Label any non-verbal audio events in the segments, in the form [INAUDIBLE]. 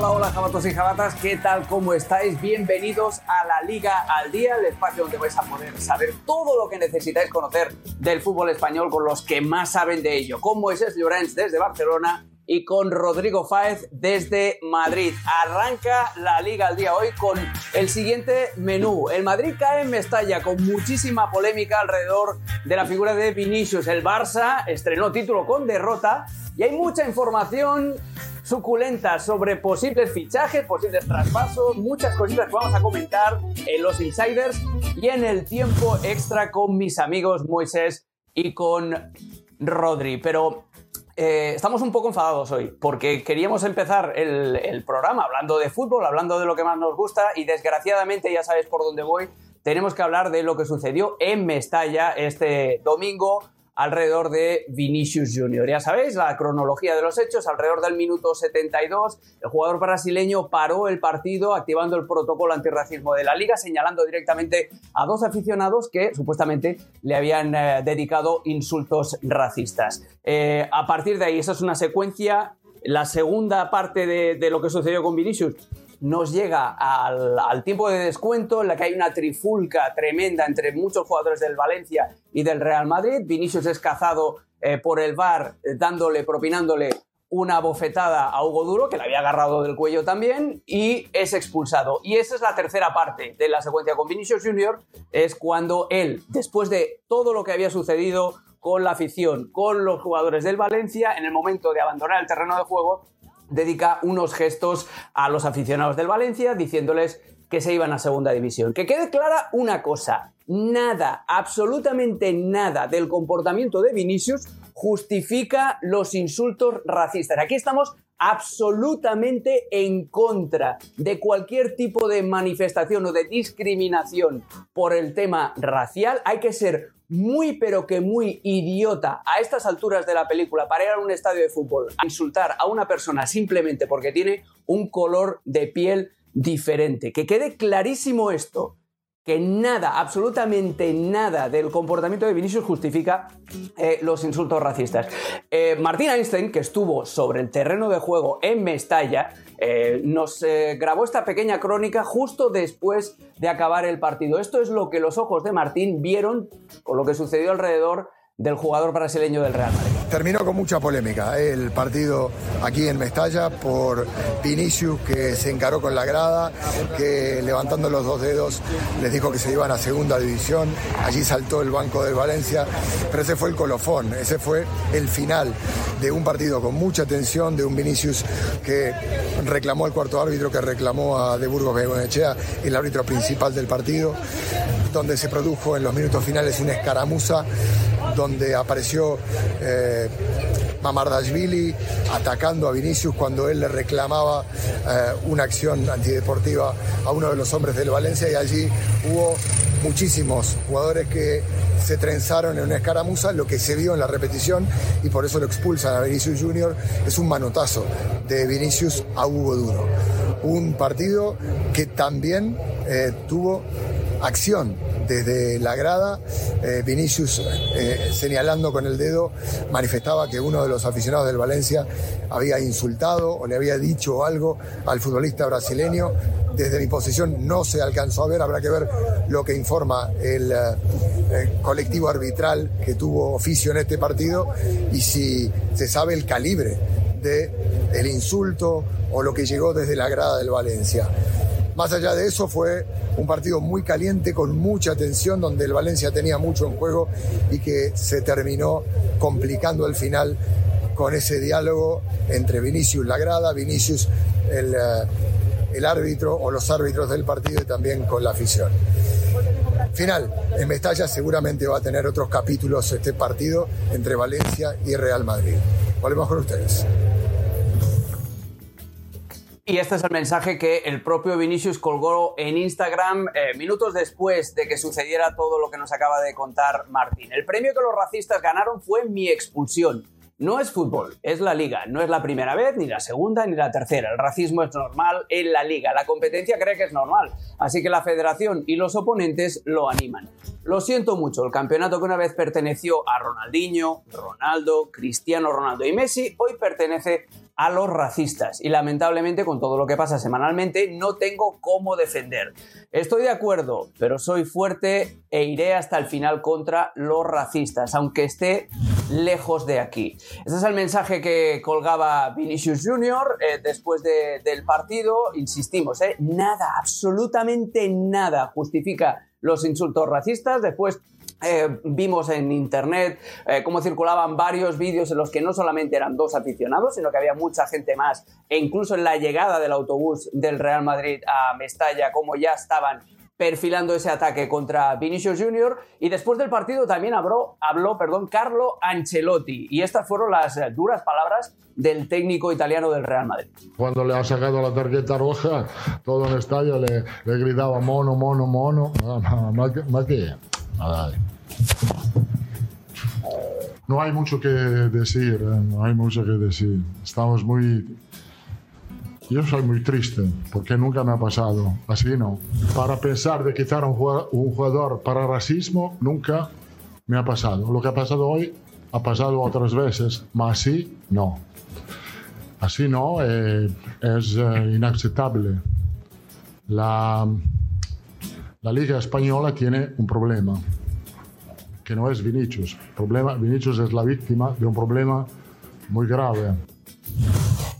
hola, hola, jabatos y jabatas, ¿qué tal? ¿Cómo estáis? Bienvenidos a la Liga al Día, el espacio donde vais a poder saber todo lo que necesitáis conocer del fútbol español con los que más saben de ello, con Moisés Llorens desde Barcelona y con Rodrigo Fáez desde Madrid. Arranca la Liga al día hoy con el siguiente menú. El Madrid cae en Mestalla con muchísima polémica alrededor de la figura de Vinicius. El Barça estrenó título con derrota y hay mucha información suculenta sobre posibles fichajes, posibles traspasos, muchas cositas que vamos a comentar en los insiders y en el tiempo extra con mis amigos Moisés y con Rodri. Pero eh, estamos un poco enfadados hoy porque queríamos empezar el, programa hablando de fútbol, hablando de lo que más nos gusta y desgraciadamente ya sabéis por dónde voy. Tenemos que hablar de lo que sucedió en Mestalla este domingo alrededor de Vinicius Junior. Ya sabéis, la cronología de los hechos, alrededor del minuto 72, el jugador brasileño paró el partido activando el protocolo antirracismo de la liga, señalando directamente a dos aficionados que supuestamente le habían eh, dedicado insultos racistas. Eh, a partir de ahí, esa es una secuencia. La segunda parte de, de lo que sucedió con Vinicius nos llega al, tiempo de descuento en la que hay una trifulca tremenda entre muchos jugadores del Valencia y del Real Madrid. Vinicius es cazado eh, por el VAR eh, dándole, propinándole una bofetada a Hugo Duro, que le había agarrado del cuello también, y es expulsado. Y esa es la tercera parte de la secuencia con Vinicius Junior, es cuando él, después de todo lo que había sucedido con la afición, con los jugadores del Valencia, en el momento de abandonar el terreno de juego, dedica unos gestos a los aficionados del Valencia diciéndoles que se iban a segunda división. Que quede clara una cosa, nada, absolutamente nada del comportamiento de Vinicius justifica los insultos racistas. Aquí estamos absolutamente en contra de cualquier tipo de manifestación o de discriminación por el tema racial. Hay que ser muy pero que muy idiota a estas alturas de la película para ir a un estadio de fútbol a insultar a una persona simplemente porque tiene un color de piel diferente. Que quede clarísimo esto que nada, absolutamente nada del comportamiento de Vinicius justifica eh, los insultos racistas. Eh, Martín Einstein, que estuvo sobre el terreno de juego en Mestalla, eh, nos grabó esta pequeña crónica justo después de acabar el partido. Esto es lo que los ojos de Martín vieron con lo que sucedió alrededor del jugador brasileño del Real Madrid. Terminó con mucha polémica ¿eh? el partido aquí en Mestalla por Vinicius que se encaró con la grada, que levantando los dos dedos les dijo que se iban a segunda división. Allí saltó el banco de Valencia, pero ese fue el colofón, ese fue el final de un partido con mucha tensión, de un Vinicius que reclamó al cuarto árbitro, que reclamó a De Burgos Bengoechea, el árbitro principal del partido, donde se produjo en los minutos finales una escaramuza donde apareció eh, Mamardashvili atacando a Vinicius cuando él le reclamaba eh, una acción antideportiva a uno de los hombres del Valencia y allí hubo muchísimos jugadores que se trenzaron en una escaramuza, lo que se vio en la repetición y por eso lo expulsan a Vinicius Junior, es un manotazo de Vinicius a Hugo Duro. Un partido que también eh, tuvo acción desde la grada. Eh, Vinicius, eh, señalando con el dedo, manifestaba que uno de los aficionados del Valencia había insultado o le había dicho algo al futbolista brasileño. Desde mi posición no se alcanzó a ver, habrá que ver lo que informa el, eh, colectivo arbitral que tuvo oficio en este partido y si se sabe el calibre de el insulto o lo que llegó desde la grada del Valencia. Más allá de eso fue un partido muy caliente con mucha tensión donde el Valencia tenía mucho en juego y que se terminó complicando al final con ese diálogo entre Vinicius Lagrada, Vinicius el, eh, el árbitro o los árbitros del partido y también con la afición. Final, en Mestalla seguramente va a tener otros capítulos este partido entre Valencia y Real Madrid. Volvemos con ustedes. Y este es el mensaje que el propio Vinicius colgó en Instagram eh, minutos después de que sucediera todo lo que nos acaba de contar Martín. El premio que los racistas ganaron fue mi expulsión. No es fútbol, es la liga. No es la primera vez, ni la segunda, ni la tercera. El racismo es normal en la liga. La competencia cree que es normal. Así que la federación y los oponentes lo animan. Lo siento mucho, el campeonato que una vez perteneció a Ronaldinho, Ronaldo, Cristiano Ronaldo y Messi, hoy pertenece a los racistas. Y lamentablemente, con todo lo que pasa semanalmente, no tengo cómo defender. Estoy de acuerdo, pero soy fuerte e iré hasta el final contra los racistas, aunque esté lejos de aquí. Este es el mensaje que colgaba Vinicius Jr. Eh, después del partido. Insistimos, eh, nada, absolutamente nada justifica los insultos racistas. Después eh, vimos en internet cómo circulaban varios vídeos en los que no solamente eran dos aficionados, sino que había mucha gente más, e incluso en la llegada del autobús del Real Madrid a Mestalla, como ya estaban perfilando ese ataque contra Vinicius Junior y después del partido también habló, habló perdón, Carlo Ancelotti y estas fueron las eh, duras palabras del técnico italiano del Real Madrid. Cuando le ha sacado la tarjeta roja, todo el estadio le, le gritaba mono, mono, mono. Más que, No hay mucho que decir, eh, no hay mucho que decir. Estamos muy yo soy muy triste porque nunca me ha pasado. Así no. Para pensar de quitar un jugador para racismo, nunca me ha pasado. Lo que ha pasado hoy ha pasado otras veces, mas así no. Así no, eh, es eh, inaceptable. La, la Liga Española tiene un problema, que no es Vinicius. Problema, Vinicius es la víctima de un problema muy grave.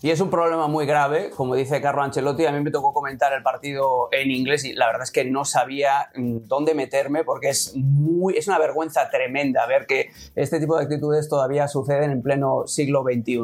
Y es un problema muy grave, como dice Carlo Ancelotti. A mí me tocó comentar el partido en inglés y la verdad es que no sabía mm, dónde meterme porque es, muy, es una vergüenza tremenda ver que este tipo de actitudes todavía suceden en pleno siglo XXI.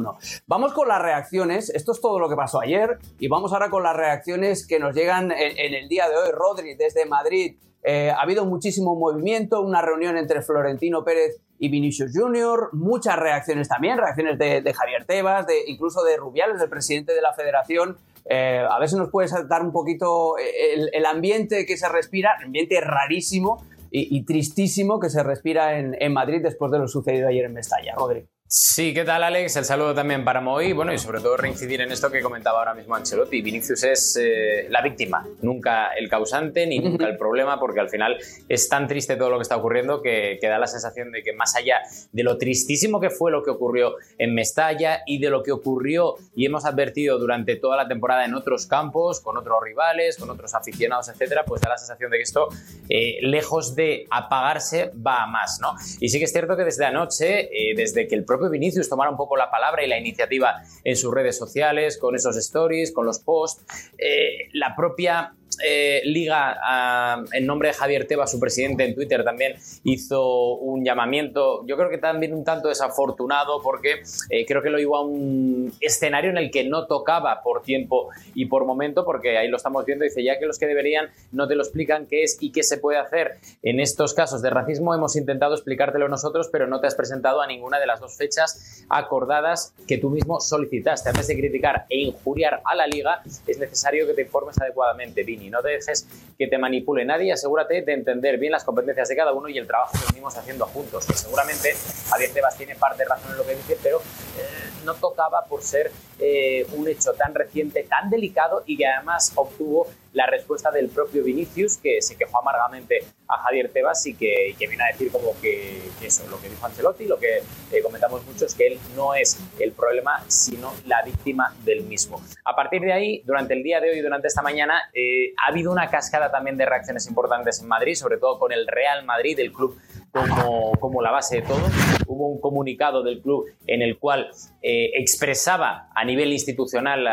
Vamos con las reacciones. Esto es todo lo que pasó ayer y vamos ahora con las reacciones que nos llegan en, el día de hoy. Rodri, desde Madrid. Eh, ha habido muchísimo movimiento, una reunión entre Florentino Pérez y Vinicius Junior, muchas reacciones también, reacciones de, Javier Tebas, de, incluso de Rubiales, el presidente de la federación. Eh, a ver si nos puedes dar un poquito eh, el, ambiente que se respira, ambiente rarísimo y, tristísimo que se respira en, en, Madrid después de lo sucedido ayer en Mestalla. Rodrigo. Sí, ¿qué tal Alex? El saludo también para Moy. Bueno, y sobre todo reincidir en esto que comentaba ahora mismo Ancelotti. Vinicius es eh, la víctima, nunca el causante ni nunca el [LAUGHS] problema, porque al final es tan triste todo lo que está ocurriendo que, da la sensación de que más allá de lo tristísimo que fue lo que ocurrió en Mestalla y de lo que ocurrió y hemos advertido durante toda la temporada en otros campos, con otros rivales, con otros aficionados, etcétera, pues da la sensación de que esto, eh, lejos de apagarse, va a más, ¿no? Y sí que es cierto que desde anoche, eh, desde que el propio Vinicius tomara un poco la palabra y la iniciativa en sus redes sociales, con esos stories, con los posts. Eh, la propia eh, Liga, en nombre de Javier Tebas, su presidente en Twitter, también hizo un llamamiento, yo creo que también un tanto desafortunado, porque eh, creo que lo iba a un escenario en el que no tocaba por tiempo y por momento, porque ahí lo estamos viendo, dice, ya que los que deberían no te lo explican qué es y qué se puede hacer. En estos casos de racismo, hemos intentado explicártelo nosotros, pero no te has presentado a ninguna de las dos fechas acordadas que tú mismo solicitaste. Antes de criticar e injuriar a la Liga, es necesario que te informes adecuadamente, Vini no te dejes que te manipule nadie. Asegúrate de entender bien las competencias de cada uno y el trabajo que venimos haciendo juntos. Que seguramente Javier Tebas tiene parte de razón en lo que dice, pero eh, no tocaba por ser eh, un hecho tan reciente, tan delicado y que además obtuvo la respuesta del propio Vinicius, que se quejó amargamente a Javier Tebas y que, que viene a decir como que, eso, lo que dijo Ancelotti, lo que eh, comentamos mucho es que él no es el problema, sino la víctima del mismo. A partir de ahí, durante el día de hoy, durante esta mañana, eh, ha habido una cascada también de reacciones importantes en Madrid, sobre todo con el Real Madrid, el club como, como, la base de todo. Hubo un comunicado del club en el cual eh, expresaba a nivel institucional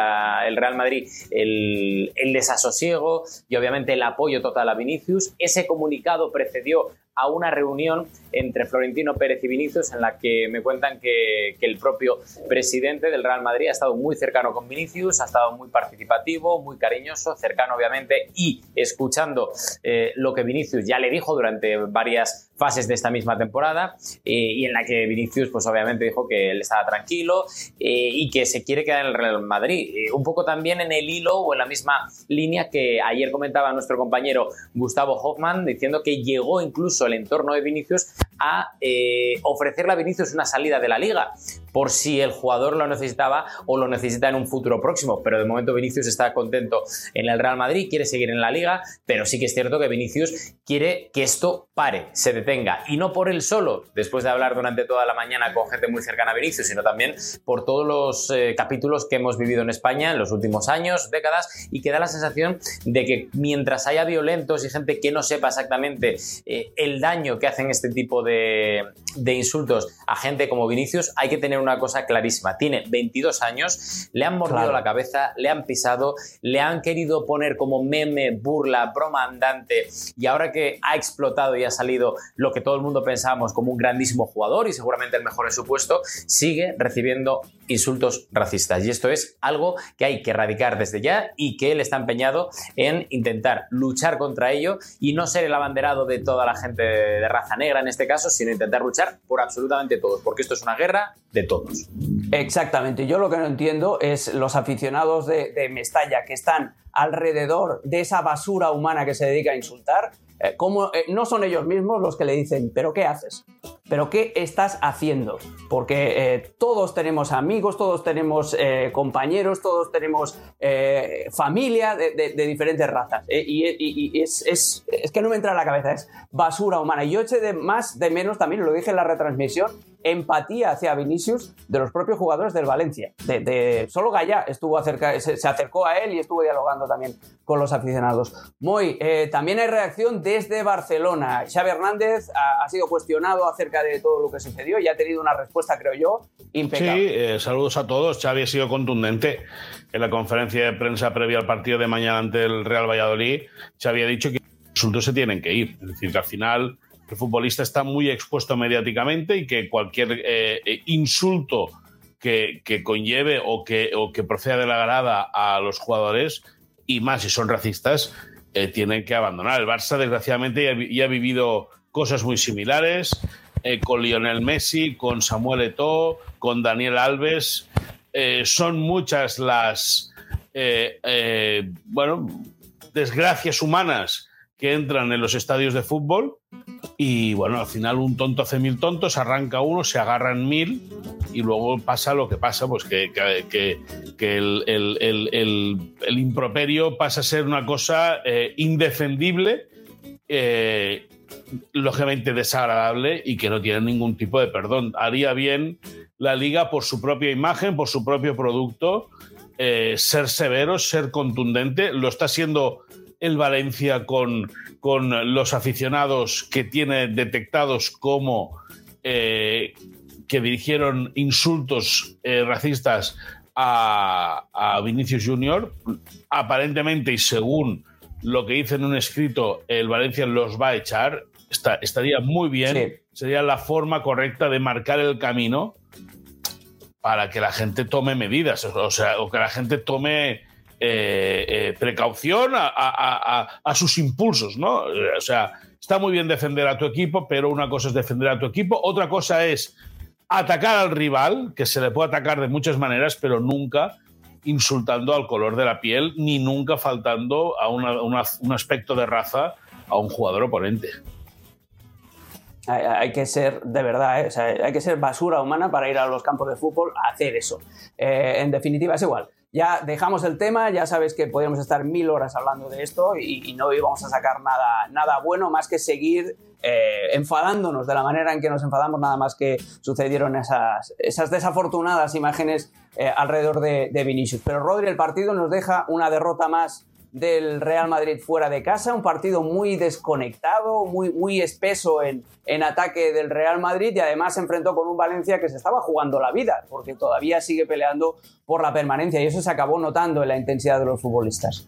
el Real Madrid el, el, desasosiego y obviamente el apoyo total a Vinicius. Ese comunicado precedió a una reunión entre Florentino Pérez y Vinicius en la que me cuentan que, el propio presidente del Real Madrid ha estado muy cercano con Vinicius, ha estado muy participativo, muy cariñoso, cercano obviamente y escuchando eh, lo que Vinicius ya le dijo durante varias fases de esta misma temporada eh, y en la que Vinicius pues obviamente dijo que él estaba tranquilo eh, y que se quiere quedar en el Real Madrid. un poco también en el hilo o en la misma línea que ayer comentaba nuestro compañero Gustavo Hoffman diciendo que llegó incluso el entorno de Vinicius a eh, ofrecerle a Vinicius una salida de la liga por si el jugador lo necesitaba o lo necesita en un futuro próximo. Pero de momento Vinicius está contento en el Real Madrid, quiere seguir en la liga, pero sí que es cierto que Vinicius quiere que esto pare, se detenga. Y no por él solo, después de hablar durante toda la mañana con gente muy cercana a Vinicius, sino también por todos los eh, capítulos que hemos vivido en España en los últimos años, décadas, y que da la sensación de que mientras haya violentos y gente que no sepa exactamente eh, el daño que hacen este tipo de, de insultos a gente como Vinicius, hay que tener una cosa clarísima. Tiene 22 años, le han mordido la cabeza, le han pisado, le han querido poner como meme, burla, broma andante y ahora que ha explotado y ha salido lo que todo el mundo pensábamos como un grandísimo jugador y seguramente el mejor en su puesto, sigue recibiendo insultos racistas. Y esto es algo que hay que erradicar desde ya y que él está empeñado en intentar luchar contra ello y no ser el abanderado de toda la gente de raza negra en este caso, sino intentar luchar por absolutamente todos, porque esto es una guerra de todos. Exactamente. Yo lo que no entiendo es los aficionados de, de Mestalla que están alrededor de esa basura humana que se dedica a insultar, eh, como, eh, no son ellos mismos los que le dicen, pero ¿qué haces? ¿Pero qué estás haciendo? Porque eh, todos tenemos amigos, todos tenemos compañeros, todos tenemos familia de, diferentes razas. y, es, es, es, que no me entra en la cabeza, es basura humana. Y yo eché de más de menos, también lo dije en la retransmisión, empatía hacia Vinicius de los propios jugadores del Valencia. De, solo Gaya estuvo acerca, se, acercó a él y estuvo dialogando también con los aficionados. Muy, eh, también hay reacción desde Barcelona. Xavi Hernández ha, sido cuestionado acerca de todo lo que sucedió y ha tenido una respuesta, creo yo, impecable. Sí, eh, saludos a todos. Xavi ha sido contundente en la conferencia de prensa previa al partido de mañana ante el Real Valladolid. Xavi ha dicho que los insultos se tienen que ir. Es decir, que al final el futbolista está muy expuesto mediáticamente y que cualquier eh, eh, insulto que, conlleve o que, o que proceda de la grada a los jugadores, y más si son racistas, eh, tienen que abandonar. El Barça, desgraciadamente, ya, ha vivido cosas muy similares con Lionel Messi, con Samuel Eto'o, con Daniel Alves. son muchas las, bueno, desgracias humanas que entran en los estadios de fútbol y bueno, al final un tonto hace mil tontos, arranca uno, se agarran mil y luego pasa lo que pasa, pues que, que, el, el, improperio pasa a ser una cosa eh, indefendible, eh, lógicamente desagradable y que no tiene ningún tipo de perdón. Haría bien la liga por su propia imagen, por su propio producto, eh, ser severo, ser contundente. Lo está siendo el Valencia con, con los aficionados que tiene detectados como eh, que dirigieron insultos eh, racistas a, a, Vinicius Junior. Aparentemente, y según lo que dice en un escrito, el Valencia los va a echar. estaría muy bien. Sería la forma correcta de marcar el camino para que la gente tome medidas, o sea, o que la gente tome eh, eh, precaución a, sus impulsos, ¿no? O sea, está muy bien defender a tu equipo, pero una cosa es defender a tu equipo, otra cosa es atacar al rival, que se le puede atacar de muchas maneras, pero nunca insultando al color de la piel, ni nunca faltando a un aspecto de raza a un jugador oponente. Hay, que ser, de verdad, ¿eh? hay que ser basura humana para ir a los campos de fútbol a hacer eso. en definitiva, es igual ya dejamos el tema, ya sabes que podríamos estar mil horas hablando de esto y, no íbamos a sacar nada, nada bueno más que seguir eh, enfadándonos de la manera en que nos enfadamos, nada más que sucedieron esas, esas desafortunadas imágenes eh, alrededor de, de Vinicius. Pero Rodri, el partido nos deja una derrota más del Real Madrid fuera de casa, un partido muy desconectado, muy, muy espeso en, en ataque del Real Madrid y además se enfrentó con un Valencia que se estaba jugando la vida, porque todavía sigue peleando por la permanencia y eso se acabó notando en la intensidad de los futbolistas.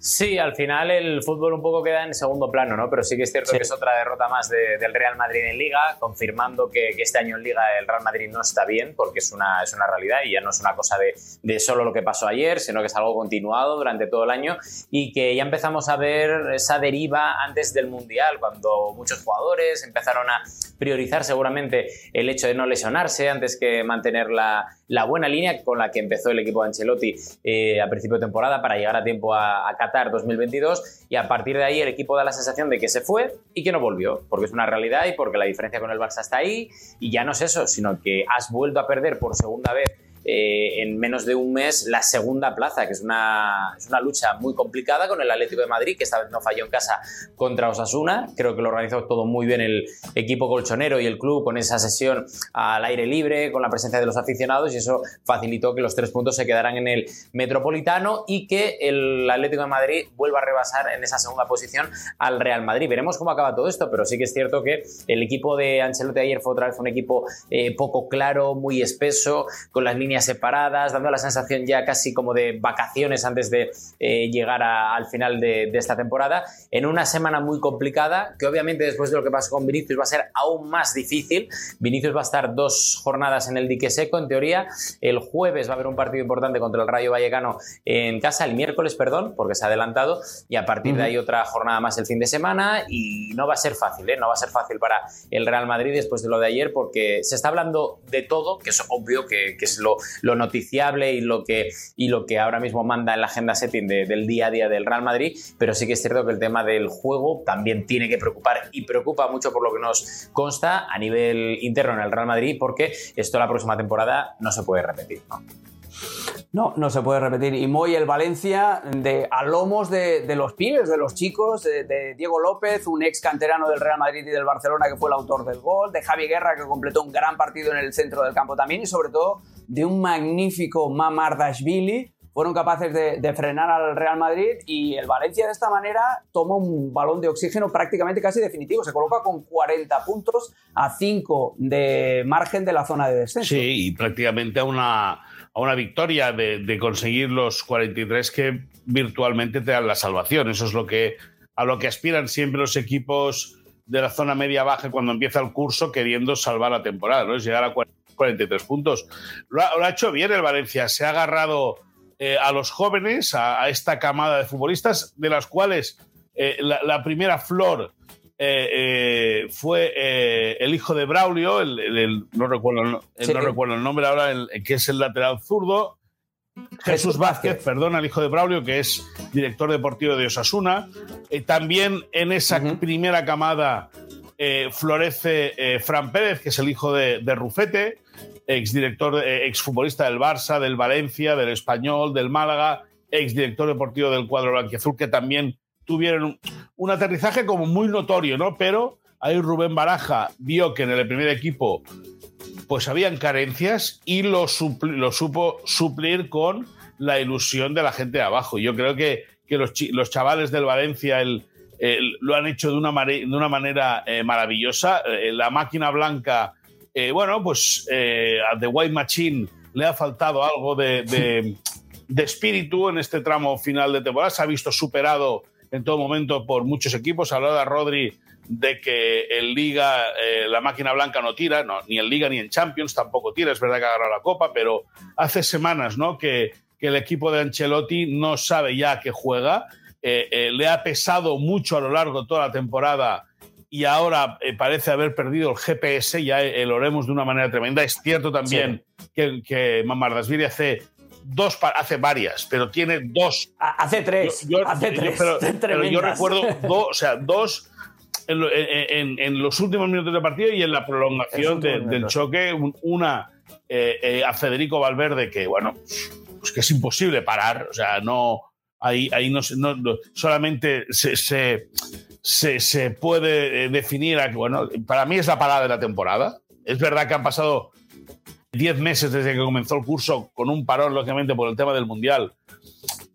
Sí, al final el fútbol un poco queda en segundo plano, ¿no? Pero sí que es cierto que es otra derrota más del Real Madrid en Liga, confirmando que, este año en Liga el Real Madrid no está bien, porque es una, es una realidad y ya no es una cosa de, de, solo lo que pasó ayer, sino que es algo continuado durante todo el año y que ya empezamos a ver esa deriva antes del Mundial, cuando muchos jugadores empezaron a priorizar seguramente el hecho de no lesionarse antes que mantener la, la buena línea con la que empezó el equipo de Ancelotti eh, a principio de temporada para llegar a tiempo a, a Qatar Qatar 2022 y a partir de ahí el equipo da la sensación de que se fue y que no volvió, porque es una realidad y porque la diferencia con el Barça está ahí y ya no es eso, sino que has vuelto a perder por segunda vez eh, en menos de un mes la segunda plaza, que es una, es una lucha muy complicada con el Atlético de Madrid, que esta vez no falló en casa contra Osasuna. Creo que lo organizó todo muy bien el equipo colchonero y el club con esa sesión al aire libre, con la presencia de los aficionados, y eso facilitó que los tres puntos se quedaran en el Metropolitano y que el Atlético de Madrid vuelva a rebasar en esa segunda posición al Real Madrid. Veremos cómo acaba todo esto, pero sí que es cierto que el equipo de Ancelotti ayer fue otra vez un equipo eh, poco claro, muy espeso, con las líneas separadas, dando la sensación ya casi como de vacaciones antes de eh, llegar al final de, esta temporada, en una semana muy complicada, que obviamente después de lo que pasó con Vinicius va a ser aún más difícil. Vinicius va a estar dos jornadas en el dique seco, en teoría. El jueves va a haber un partido importante contra el Rayo Vallecano en casa, el miércoles, perdón, porque se ha adelantado, y a partir de ahí otra jornada más el fin de semana, y no va a ser fácil, ¿eh? no va a ser fácil para el Real Madrid después de lo de ayer, porque se está hablando de todo, que es obvio que, que es lo, lo noticiable y lo que, y lo que ahora mismo manda en la agenda setting del día a día del Real Madrid, pero sí que es cierto que el tema del juego también tiene que preocupar y preocupa mucho por lo que nos consta a nivel interno en el Real Madrid, porque esto la próxima temporada no se puede repetir. ¿no? No, se puede repetir. Y Moy el Valencia de, a lomos de, los pibes, de los chicos, de, de, Diego López, un ex canterano del Real Madrid y del Barcelona que fue el autor del gol, de Javi Guerra que completó un gran partido en el centro del campo también y sobre todo de un magnífico Mamardashvili. Fueron capaces de, frenar al Real Madrid y el Valencia de esta manera toma un balón de oxígeno prácticamente casi definitivo. Se coloca con 40 puntos a 5 de margen de la zona de descenso. Sí, y prácticamente a una, a una victoria de, conseguir los 43 que virtualmente te dan la salvación. Eso es lo que, a lo que aspiran siempre los equipos de la zona media-baja cuando empieza el curso queriendo salvar la temporada, ¿no? Es llegar a 43 puntos. Lo ha, hecho bien el Valencia, se ha agarrado eh, a los jóvenes, a, esta camada de futbolistas, de las cuales eh, la, primera flor eh, fue el hijo de Braulio, el, no, recuerdo, no recuerdo el nombre ahora, que es el lateral zurdo. Jesús Vázquez, perdona, el hijo de Braulio, que es director deportivo de Osasuna. también en esa primera camada florece Fran Pérez, que es el hijo de, de Rufete exdirector, eh, exfutbolista del Barça, del Valencia, del Español, del Málaga, exdirector deportivo del cuadro blanquiazul, que también tuvieron un, aterrizaje como muy notorio, ¿no? Pero ahí Rubén Baraja vio que en el primer equipo pues habían carencias y lo, lo supo suplir con la ilusión de la gente de abajo. Yo creo que, que los, los, chavales del Valencia el, lo han hecho de una, de una manera eh, maravillosa. Eh, la máquina blanca eh, bueno, pues eh, a The White Machine le ha faltado algo de, espíritu en este tramo final de temporada. Se ha visto superado en todo momento por muchos equipos. Hablaba Rodri de que en Liga eh, la máquina blanca no tira, ni en Liga ni en Champions tampoco tira. Es verdad que agarra la copa, pero hace semanas ¿no? que, que el equipo de Ancelotti no sabe ya que juega. Le ha pesado mucho a lo largo de toda la temporada y ahora eh, parece haber perdido el GPS, ya eh, lo haremos de una manera tremenda. Es cierto también que, que Mamardasvili hace dos, hace varias, pero tiene dos. Hace tres. hace [LAUGHS] tres. pero, yo recuerdo dos, o sea, dos en, los últimos minutos del partido y en la prolongación del choque. Una eh, a Federico Valverde, que bueno, pues que es imposible parar, o sea, no. Ahí, ahí no, no solamente se, se se, puede eh, definir, bueno, para mí es la parada de la temporada. Es verdad que han pasado 10 meses desde que comenzó el curso, con un parón, lógicamente, por el tema del Mundial,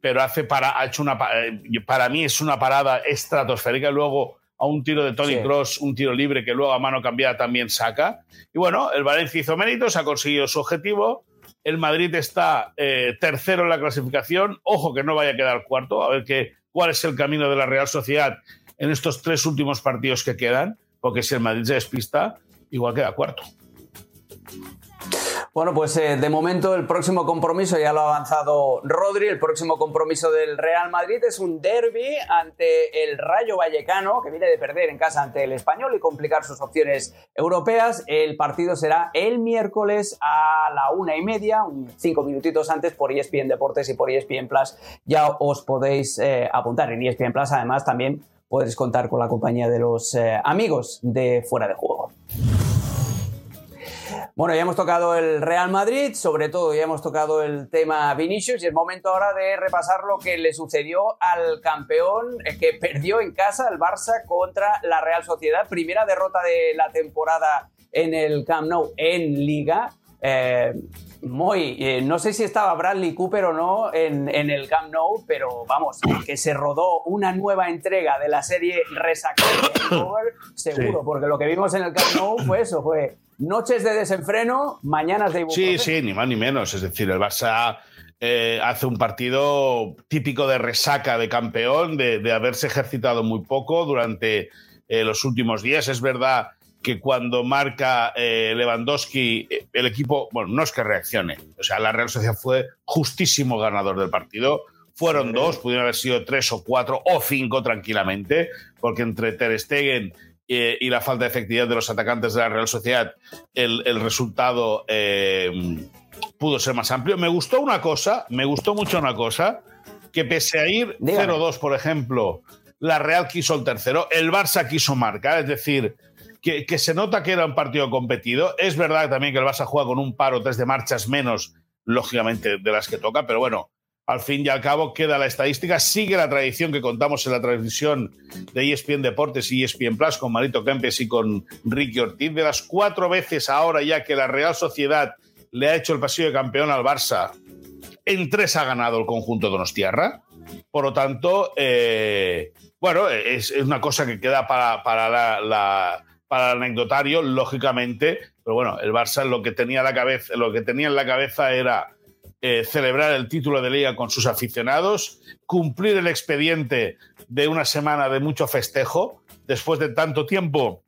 pero hace para, ha hecho una, eh, para mí es una parada estratosférica. Luego a un tiro de Tony Cross, un tiro libre que luego a mano cambiada también saca. Y bueno, el Valencia hizo méritos, ha conseguido su objetivo. El Madrid está eh, tercero en la clasificación. Ojo que no vaya a quedar cuarto, a ver cuál es el camino de la Real Sociedad en estos tres últimos partidos que quedan, porque si el Madrid se despista, igual queda cuarto. Bueno, pues eh, de momento el próximo compromiso ya lo ha avanzado Rodri. El próximo compromiso del Real Madrid es un derby ante el Rayo Vallecano, que viene de perder en casa ante el Español y complicar sus opciones europeas. El partido será el miércoles a la una y media, cinco minutitos antes por ESPN Deportes y por ESPN Plus. Ya os podéis eh, apuntar en ESPN Plus. Además, también podéis contar con la compañía de los eh, amigos de Fuera de Juego. Bueno, ya hemos tocado el Real Madrid, sobre todo ya hemos tocado el tema Vinicius y es momento ahora de repasar lo que le sucedió al campeón que perdió en casa el Barça contra la Real Sociedad. Primera derrota de la temporada en el Camp Nou en Liga. Eh, muy, eh, no sé si estaba Bradley Cooper o no en, el Camp Nou, pero vamos, que se rodó una nueva entrega de la serie Resaca [COUGHS] seguro, porque lo que vimos en el Camp Nou fue eso, fue noches de desenfreno, mañanas de ibuprofeno. Sí, sí, ni más ni menos. Es decir, el Barça eh, hace un partido típico de resaca de campeón, de, haberse ejercitado muy poco durante eh, los últimos días. Es verdad que cuando marca eh, Lewandowski, el equipo, bueno, no es que reaccione. O sea, la Real Sociedad fue justísimo ganador del partido. Fueron dos, pudieron haber sido tres o cuatro o cinco tranquilamente, porque entre Ter Stegen eh, y la falta de efectividad de los atacantes de la Real Sociedad, el, resultado eh, pudo ser más amplio. Me gustó una cosa, me gustó mucho una cosa, que pese a ir 0-2, por ejemplo, la Real quiso el tercero, el Barça quiso marcar, es decir, que, que, se nota que era un partido competido. Es verdad también que el Barça juega con un par o tres de marchas menos, lógicamente, de las que toca, pero bueno, al fin y al cabo queda la estadística, sigue la tradición que contamos en la transmisión de ESPN Deportes y ESPN Plus con Marito Kempes y con Ricky Ortiz. De las cuatro veces ahora ya que la Real Sociedad le ha hecho el pasillo de campeón al Barça, en tres ha ganado el conjunto de Donostiarra. Por lo tanto, eh, bueno, es, una cosa que queda para, para, para el anecdotario, lógicamente. Pero bueno, el Barça lo que tenía, la cabeza, lo que tenía en la cabeza era eh, celebrar el título de liga con sus aficionados, cumplir el expediente de una semana de mucho festejo, después de tanto tiempo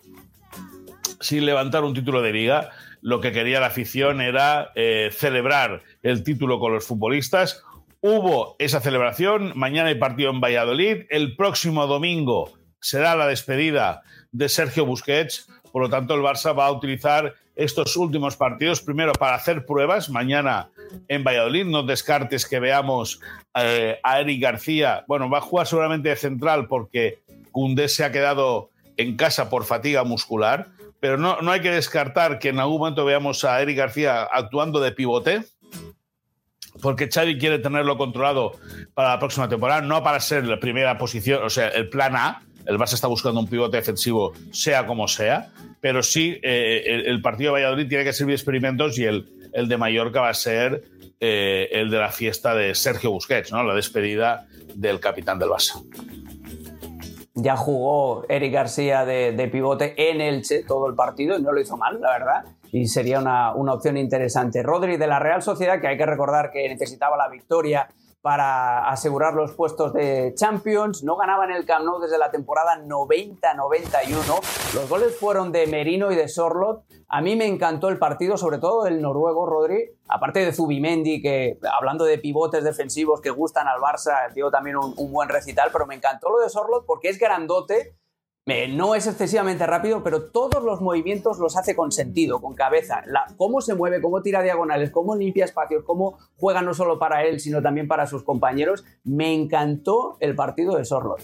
sin levantar un título de liga. Lo que quería la afición era eh, celebrar el título con los futbolistas. Hubo esa celebración, mañana hay partido en Valladolid, el próximo domingo será la despedida de Sergio Busquets, por lo tanto el Barça va a utilizar estos últimos partidos, primero para hacer pruebas, mañana en Valladolid, no descartes que veamos eh, a Eric García, bueno, va a jugar seguramente de central porque Cundé se ha quedado en casa por fatiga muscular, pero no, no hay que descartar que en algún momento veamos a Eric García actuando de pivote, porque Xavi quiere tenerlo controlado para la próxima temporada, no para ser la primera posición, o sea, el plan A, el Barça está buscando un pivote defensivo, sea como sea, pero sí eh, el, partido de Valladolid tiene que servir experimentos y el, el de Mallorca va a ser eh, el de la fiesta de Sergio Busquets, ¿no? la despedida del capitán del Barça. Ya jugó Eric García de, pivote en Elche todo el partido y no lo hizo mal, la verdad. Y sería una, una opción interesante. Rodri de la Real Sociedad, que hay que recordar que necesitaba la victoria para asegurar los puestos de Champions. No ganaban el Camp Nou desde la temporada 90-91. Los goles fueron de Merino y de Sorlot. A mí me encantó el partido, sobre todo el noruego Rodri, aparte de Zubimendi, que hablando de pivotes defensivos que gustan al Barça, dio también un, un buen recital, pero me encantó lo de Sorlot porque es grandote no es excesivamente rápido, pero todos los movimientos los hace con sentido, con cabeza. cómo se mueve, cómo tira diagonales, cómo limpia espacios, cómo juega no solo para él, sino también para sus compañeros. Me encantó el partido de Sorlot.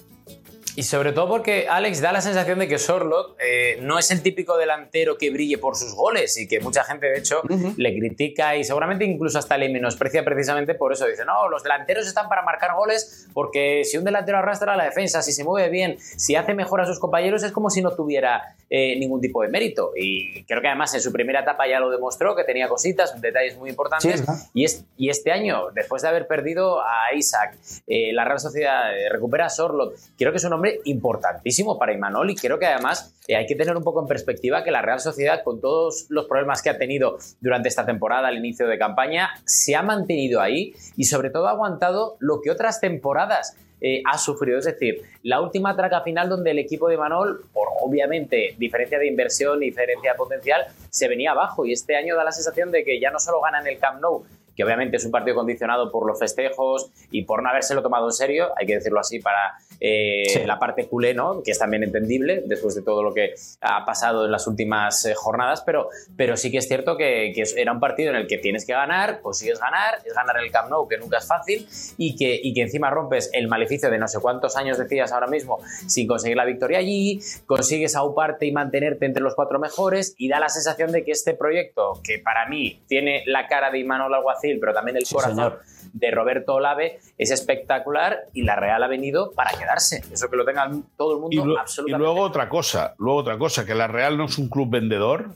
Y sobre todo porque Alex da la sensación de que Sorlot eh, no es el típico delantero que brille por sus goles y que mucha gente de hecho le critica y seguramente incluso hasta le menosprecia precisamente por eso. Dice, no, los delanteros están para marcar goles porque si un delantero arrastra a la defensa, si se mueve bien, si hace mejor a sus compañeros es como si no tuviera eh, ningún tipo de mérito. Y creo que además en su primera etapa ya lo demostró, que tenía cositas, detalles muy importantes. y, y, este año, después de haber perdido a Isaac, eh, la Real Sociedad recupera a Sorlot, creo que es un importantísimo para Imanol y creo que además eh, hay que tener un poco en perspectiva que la Real Sociedad, con todos los problemas que ha tenido durante esta temporada al inicio de campaña, se ha mantenido ahí y sobre todo ha aguantado lo que otras temporadas eh, ha sufrido. Es decir, la última traca final donde el equipo de Manol, por obviamente diferencia de inversión, diferencia potencial, se venía abajo. Y este año da la sensación de que ya no solo gana en el Camp Nou, que obviamente es un partido condicionado por los festejos y por no habérselo tomado en serio, hay que decirlo así, para eh, la parte culé, ¿no? que es también entendible después de todo lo que ha pasado en las últimas eh, jornadas, pero, pero sí que es cierto que, era un partido en el que tienes que ganar, consigues ganar, es ganar el Camp Nou, que nunca es fácil, y que, y que encima rompes el maleficio de no sé cuántos años decías ahora mismo sin conseguir la victoria allí, consigues auparte y mantenerte entre los cuatro mejores, y da la sensación de que este proyecto, que para mí tiene la cara de Imanol Alguacil, pero también el corazón de Roberto Olave, es espectacular y la Real ha venido para quedarse. Eso que lo tenga todo el mundo y absolutamente. Y luego otra cosa, luego otra cosa, que la Real no es un club vendedor.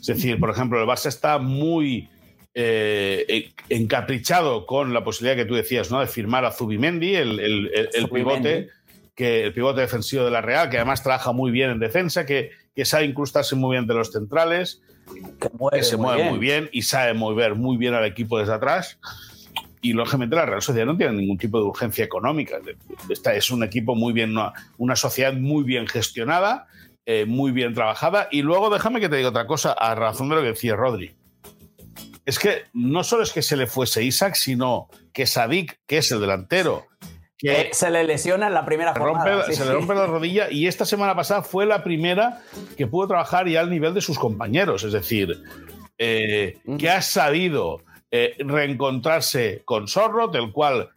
Es decir, por ejemplo, el Barça está muy eh, encaprichado con la posibilidad que tú decías, ¿no? De firmar a Zubimendi, el, el, pivote, que, el pivote defensivo de la Real, que además trabaja muy bien en defensa, que, que sabe incrustarse muy bien de los centrales, que, se mueve muy bien y sabe mover muy bien al equipo desde atrás y lógicamente la Real Sociedad no tiene ningún tipo de urgencia económica. Esta es un equipo muy bien, una, sociedad muy bien gestionada, eh, muy bien trabajada. Y luego déjame que te diga otra cosa a razón de lo que decía Rodri. Es que no solo es que se le fuese Isaac, sino que Sadik, que es el delantero, que eh, se le lesiona en la primera jornada. se le rompe la rodilla y esta semana pasada fue la primera que pudo trabajar ya al nivel de sus compañeros. Es decir, eh, que ha sabido eh, reencontrarse con Zorro, del cual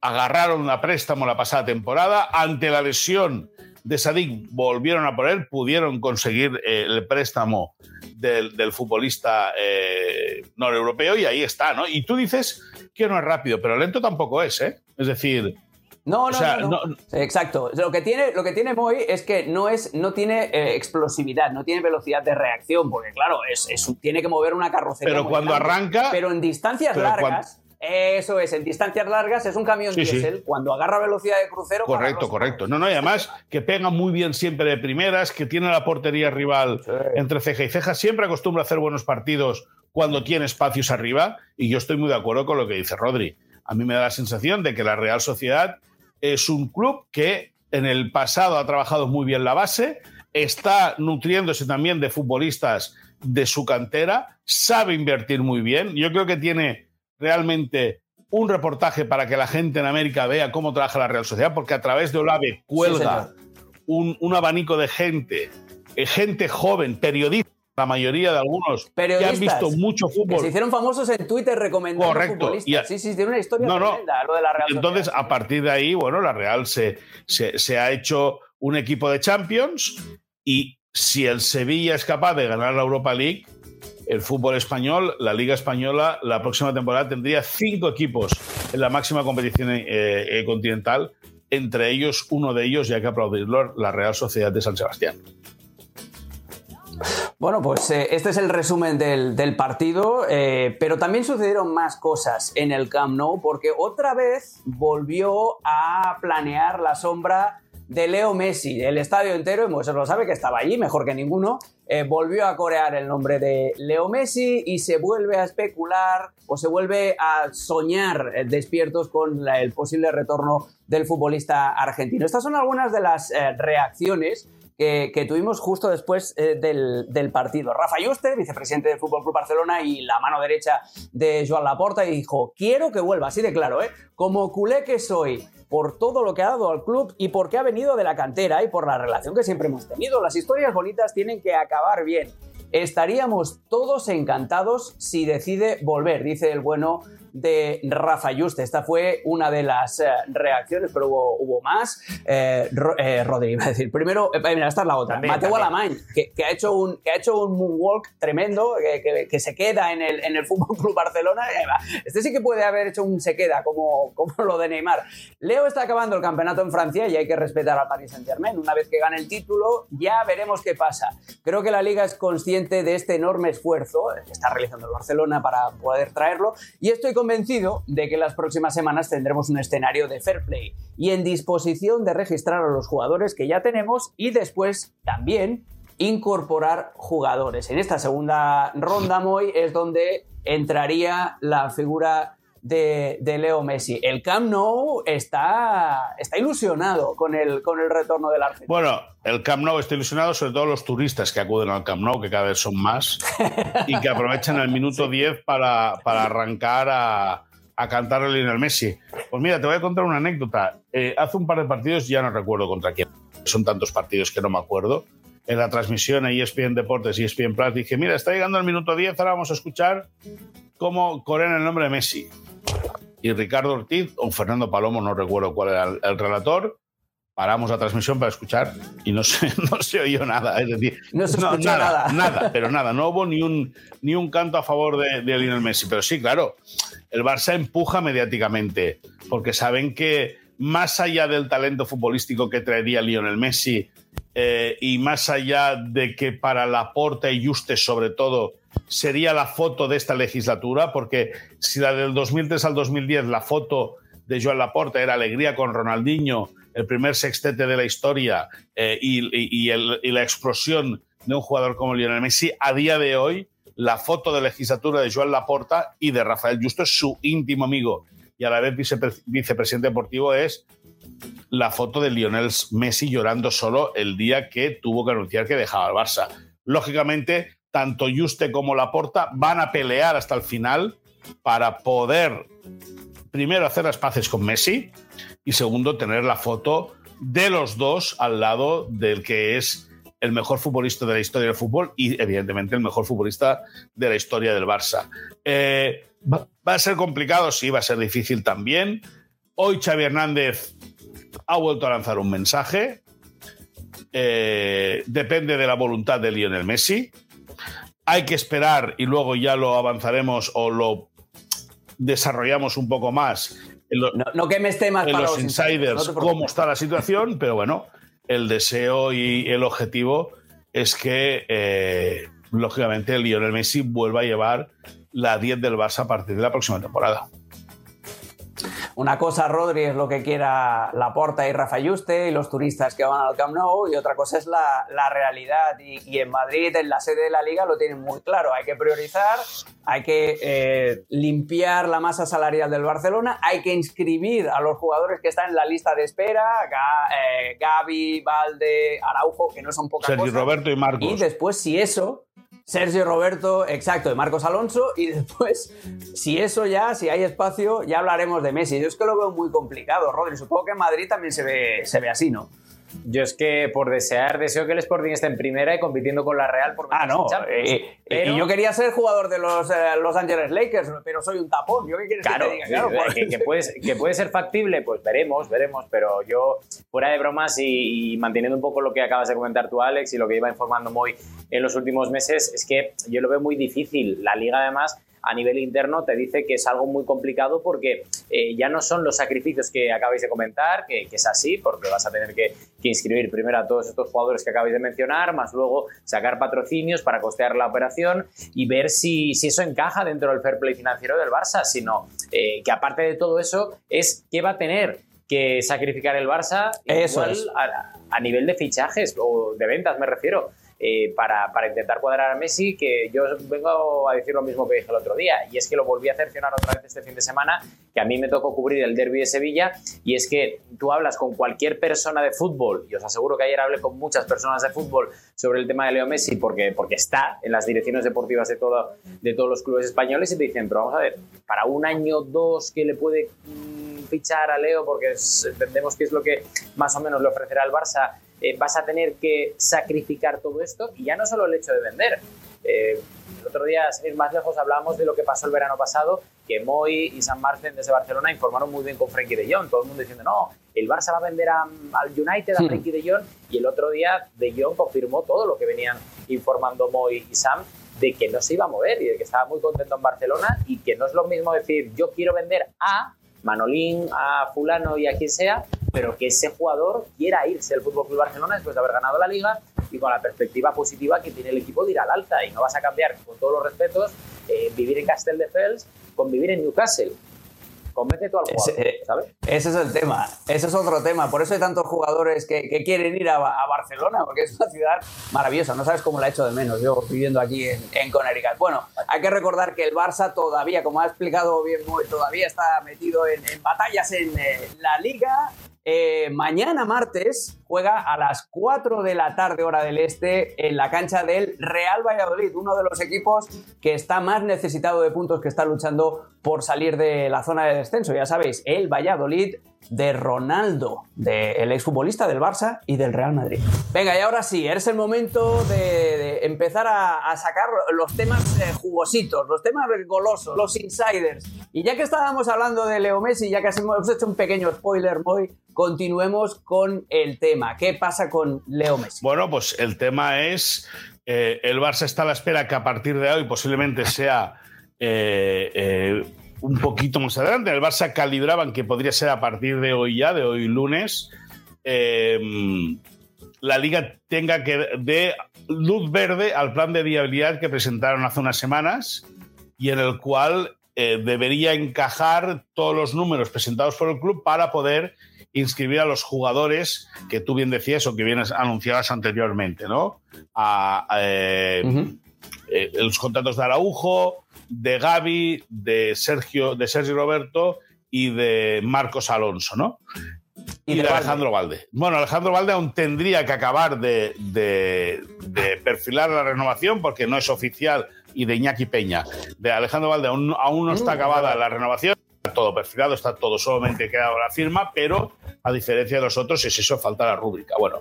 agarraron a préstamo la pasada temporada. Ante la lesión de Sadik volvieron a por él, pudieron conseguir eh, el préstamo del, futbolista eh, europeo y ahí está, ¿no? Y tú dices que no es rápido, pero lento tampoco es, ¿eh? Es decir, no, no, no, Exacto. Lo que tiene, lo que tiene Moy es que no, es, no tiene eh, explosividad, no tiene velocidad de reacción, porque claro, es, tiene que mover una carrocería. Pero cuando arranca. Pero en distancias largas. Eso es, en distancias largas es un camión diésel. Cuando agarra velocidad de crucero. Correcto, correcto. No, no, y además que pega muy bien siempre de primeras, que tiene la portería rival entre ceja y ceja. Siempre acostumbra a hacer buenos partidos cuando tiene espacios arriba. Y yo estoy muy de acuerdo con lo que dice Rodri. A mí me da la sensación de que la Real Sociedad es un club que en el pasado ha trabajado muy bien la base, está nutriéndose también de futbolistas de su cantera, sabe invertir muy bien. Yo creo que tiene realmente un reportaje para que la gente en América vea cómo trabaja la Real Sociedad, porque a través de Olave cuelga un, un, abanico de gente, eh, gente joven, periodistas la mayoría de algunos que han visto mucho fútbol. Que se hicieron famosos en Twitter recomendando Correcto. futbolistas. sí, sí, tiene una historia no, tremenda, lo de la Real Entonces, a partir de ahí, bueno, la Real se, se, ha hecho un equipo de Champions y si el Sevilla es capaz de ganar la Europa League, el fútbol español, la Liga Española, la próxima temporada tendría cinco equipos en la máxima competición eh, eh, continental, entre ellos, uno de ellos, ya hay que aplaudirlo, la Real Sociedad de San Sebastián. Bueno, pues eh, este es el resumen del, partido, eh, pero también sucedieron más cosas en el Camp Nou porque otra vez volvió a planear la sombra de Leo Messi. El estadio entero, y Moisés lo sabe que estaba allí, mejor que ninguno, eh, volvió a corear el nombre de Leo Messi y se vuelve a especular o se vuelve a soñar despiertos con el posible retorno del futbolista argentino. Estas son algunas de las reacciones que, tuvimos justo después eh, del, partido. Rafa Yuste, vicepresidente del Fútbol Club Barcelona y la mano derecha de Joan Laporta, dijo: Quiero que vuelva, así de claro, ¿eh? Como culé que soy, por todo lo que ha dado al club y porque ha venido de la cantera y por la relación que siempre hemos tenido. Las historias bonitas tienen que acabar bien. Estaríamos todos encantados si decide volver, dice el bueno de Rafa Juste. Esta fue una de las eh, reacciones, pero hubo, hubo más. Eh, eh Rodri, [LAUGHS] iba a decir. Primero, eh, mira, esta es la otra. Mateo Alamán, que, que, ha hecho un, que ha hecho un moonwalk tremendo, que, que, se queda en el, en el Fútbol Club Barcelona. Este sí que puede haber hecho un se queda, como, como lo de Neymar. Leo está acabando el campeonato en Francia y hay que respetar al Paris Saint-Germain. Una vez que gane el título, ya veremos qué pasa. Creo que la liga es consciente de este enorme esfuerzo que está realizando el Barcelona para poder traerlo y estoy convencido de que las próximas semanas tendremos un escenario de fair play y en disposición de registrar a los jugadores que ya tenemos y después también incorporar jugadores. En esta segunda ronda, Moy, es donde entraría la figura de, Leo Messi. El Camp Nou está, está ilusionado con el, con el retorno del Argentina. Bueno, el Camp Nou está ilusionado, sobre todo los turistas que acuden al Camp Nou, que cada vez son más, y que aprovechan el minuto [LAUGHS] 10 para, para arrancar a, a cantar a Lionel Messi. Pues mira, te voy a contar una anécdota. Eh, hace un par de partidos, ya no recuerdo contra quién, son tantos partidos que no me acuerdo, en la transmisión a ESPN Deportes y ESPN Plus, dije, mira, está llegando el minuto 10, ahora vamos a escuchar cómo corean el nombre de Messi. Y Ricardo Ortiz o Fernando Palomo, no recuerdo cuál era el, relator, paramos la transmisión para escuchar y no se, [LAUGHS] no se oyó nada. Es decir, no se escuchó nada, nada. [LAUGHS] pero nada. No hubo ni un, ni un canto a favor de, de Lionel Messi. Pero sí, claro, el Barça empuja mediáticamente porque saben que más allá del talento futbolístico que traería Lionel Messi eh, y más allá de que para Laporta y Juste sobre todo sería la foto de esta legislatura, porque si la del 2003 al 2010 la foto de Joan Laporta era alegría con Ronaldinho, el primer sextete de la historia eh, y, la explosión de un jugador como Lionel Messi, a día de hoy la foto de legislatura de Joan Laporta y de Rafael Justo, su íntimo amigo y a la vez vicepresidente deportivo, es la foto de Lionel Messi llorando solo el día que tuvo que anunciar que dejaba el Barça. Lógicamente, tanto Juste como Laporta van a pelear hasta el final para poder, primero, hacer las paces con Messi y segundo, tener la foto de los dos al lado del que es el mejor futbolista de la historia del fútbol y, evidentemente, el mejor futbolista de la historia del Barça. Eh, Va, a ser complicado, sí, va a ser difícil también. Hoy Xavi Hernández ha vuelto a lanzar un mensaje. Eh, depende de la voluntad de Lionel Messi. Hay que esperar y luego ya lo avanzaremos o lo desarrollamos un poco más. En no, que me esté más en los, insiders cómo está la situación, pero bueno, el deseo y el objetivo es que, eh, lógicamente, Lionel Messi vuelva a llevar la 10 del Barça a partir de la próxima temporada. Una cosa, Rodri, es lo que quiera Laporta y Rafa Yuste y los turistas que van al Camp Nou, y otra cosa es la, realidad. Y, en Madrid, en la sede de la liga, lo tienen muy claro. Hay que priorizar, hay que eh, limpiar la masa salarial del Barcelona, hay que inscribir a los jugadores que están en la lista de espera, eh, Gaby, Valde, Araujo, que no son pocas Sergio Roberto y Marcos. Y después, si eso, Sergio Roberto, exacto, de Marcos Alonso, y [LAUGHS] después, si eso ya, si hay espacio, ya hablaremos de Messi. Yo es que lo veo muy complicado, Rodri. Supongo que en Madrid también se ve, se ve así, ¿no? Yo es que por desear, deseo que el Sporting esté en primera y compitiendo con la Real por Ah, no. Eh, eh, y yo quería ser jugador de los eh, Los Angeles Lakers, pero soy un tapón. ¿Yo qué quieres que te diga? Claro, que, puede, que, puede, ser factible, pues veremos, veremos. Pero yo, fuera de bromas y, manteniendo un poco lo que acabas de comentar tú, Alex, y lo que iba informando muy en los últimos meses, es que yo lo veo muy difícil. La liga, además, a nivel interno te dice que es algo muy complicado porque eh, ya no son los sacrificios que acabáis de comentar, que, es así, porque vas a tener que, inscribir primero a todos estos jugadores que acabáis de mencionar, más luego sacar patrocinios para costear la operación y ver si, si eso encaja dentro del fair play financiero del Barça, sino eh, que aparte de todo eso es qué va a tener que sacrificar el Barça igual a, a, nivel de fichajes o de ventas me refiero. Eh, para, intentar cuadrar a Messi, que yo vengo a decir lo mismo que dije el otro día, y es que lo volví a cercionar otra vez este fin de semana, que a mí me tocó cubrir el derby de Sevilla, y es que tú hablas con cualquier persona de fútbol, y os aseguro que ayer hablé con muchas personas de fútbol sobre el tema de Leo Messi, porque, porque está en las direcciones deportivas de, todo, de todos los clubes españoles, y te dicen, pero vamos a ver, para un año o dos que le puede mm, fichar a Leo, porque entendemos que es lo que más o menos le ofrecerá el Barça, eh, vas a tener que sacrificar todo esto y ya no solo el hecho de vender. Eh, el otro día, sin ir más lejos, hablábamos de lo que pasó el verano pasado, que Moy y San Martín desde Barcelona informaron muy bien con Frankie de Jong. Todo el mundo diciendo, no, el Barça va a vender al United a Frankie de Jong. Y el otro día de Jong confirmó todo lo que venían informando Moy y Sam de que no se iba a mover y de que estaba muy contento en Barcelona y que no es lo mismo decir yo quiero vender a Manolín, a fulano y a quien sea, pero que ese jugador quiera irse al Fútbol Club Barcelona después de haber ganado la Liga y con la perspectiva positiva que tiene el equipo de ir al alta y no vas a cambiar, con todos los respetos, eh, vivir en Castelldefels con vivir en Newcastle. Convence tú al jugador, ese, ¿sabes? Ese es el tema, ese es otro tema. Por eso hay tantos jugadores que, quieren ir a, Barcelona, porque es una ciudad maravillosa. No sabes cómo la he hecho de menos yo viviendo aquí en, en Connecticut. Bueno, Hay que recordar que el Barça todavía, como ha explicado bien todavía está metido en, batallas en eh, la liga. Eh, mañana martes juega a las 4 de la tarde hora del este en la cancha del Real Valladolid, uno de los equipos que está más necesitado de puntos, que está luchando por salir de la zona de descenso. Ya sabéis, el Valladolid de Ronaldo, del exfutbolista del Barça y del Real Madrid. Venga, y ahora sí, es el momento de, empezar a, sacar los temas eh, jugositos, los temas golosos, los insiders. Y ya que estábamos hablando de Leo Messi, ya que hemos hecho un pequeño spoiler, hoy continuemos con el tema. ¿Qué pasa con Leo Messi? Bueno, pues el tema es, eh, el Barça está a la espera que a partir de hoy posiblemente sea... Eh, un poquito más adelante. El Barça calibraban que podría ser a partir de hoy ya, de hoy lunes, em, la liga tenga que de luz verde al plan de viabilidad que presentaron hace unas semanas y en el cual eh, debería encajar todos los números presentados por el club para poder inscribir a los jugadores que tú bien decías o que vienes anunciadas anteriormente, ¿no? A, eh, eh, los contratos de Araujo, de Gaby, de Sergio, de Sergio Roberto y de Marcos Alonso, ¿no? Y, de, Alejandro Valde. Bueno, Alejandro Valde aún tendría que acabar de, perfilar la renovación porque no es oficial y de Iñaki Peña. De Alejandro Valde aún, no está acabada la renovación. Todo perfilado, está todo, solamente queda la firma, pero a diferencia de los otros, es eso, falta la rúbrica. Bueno,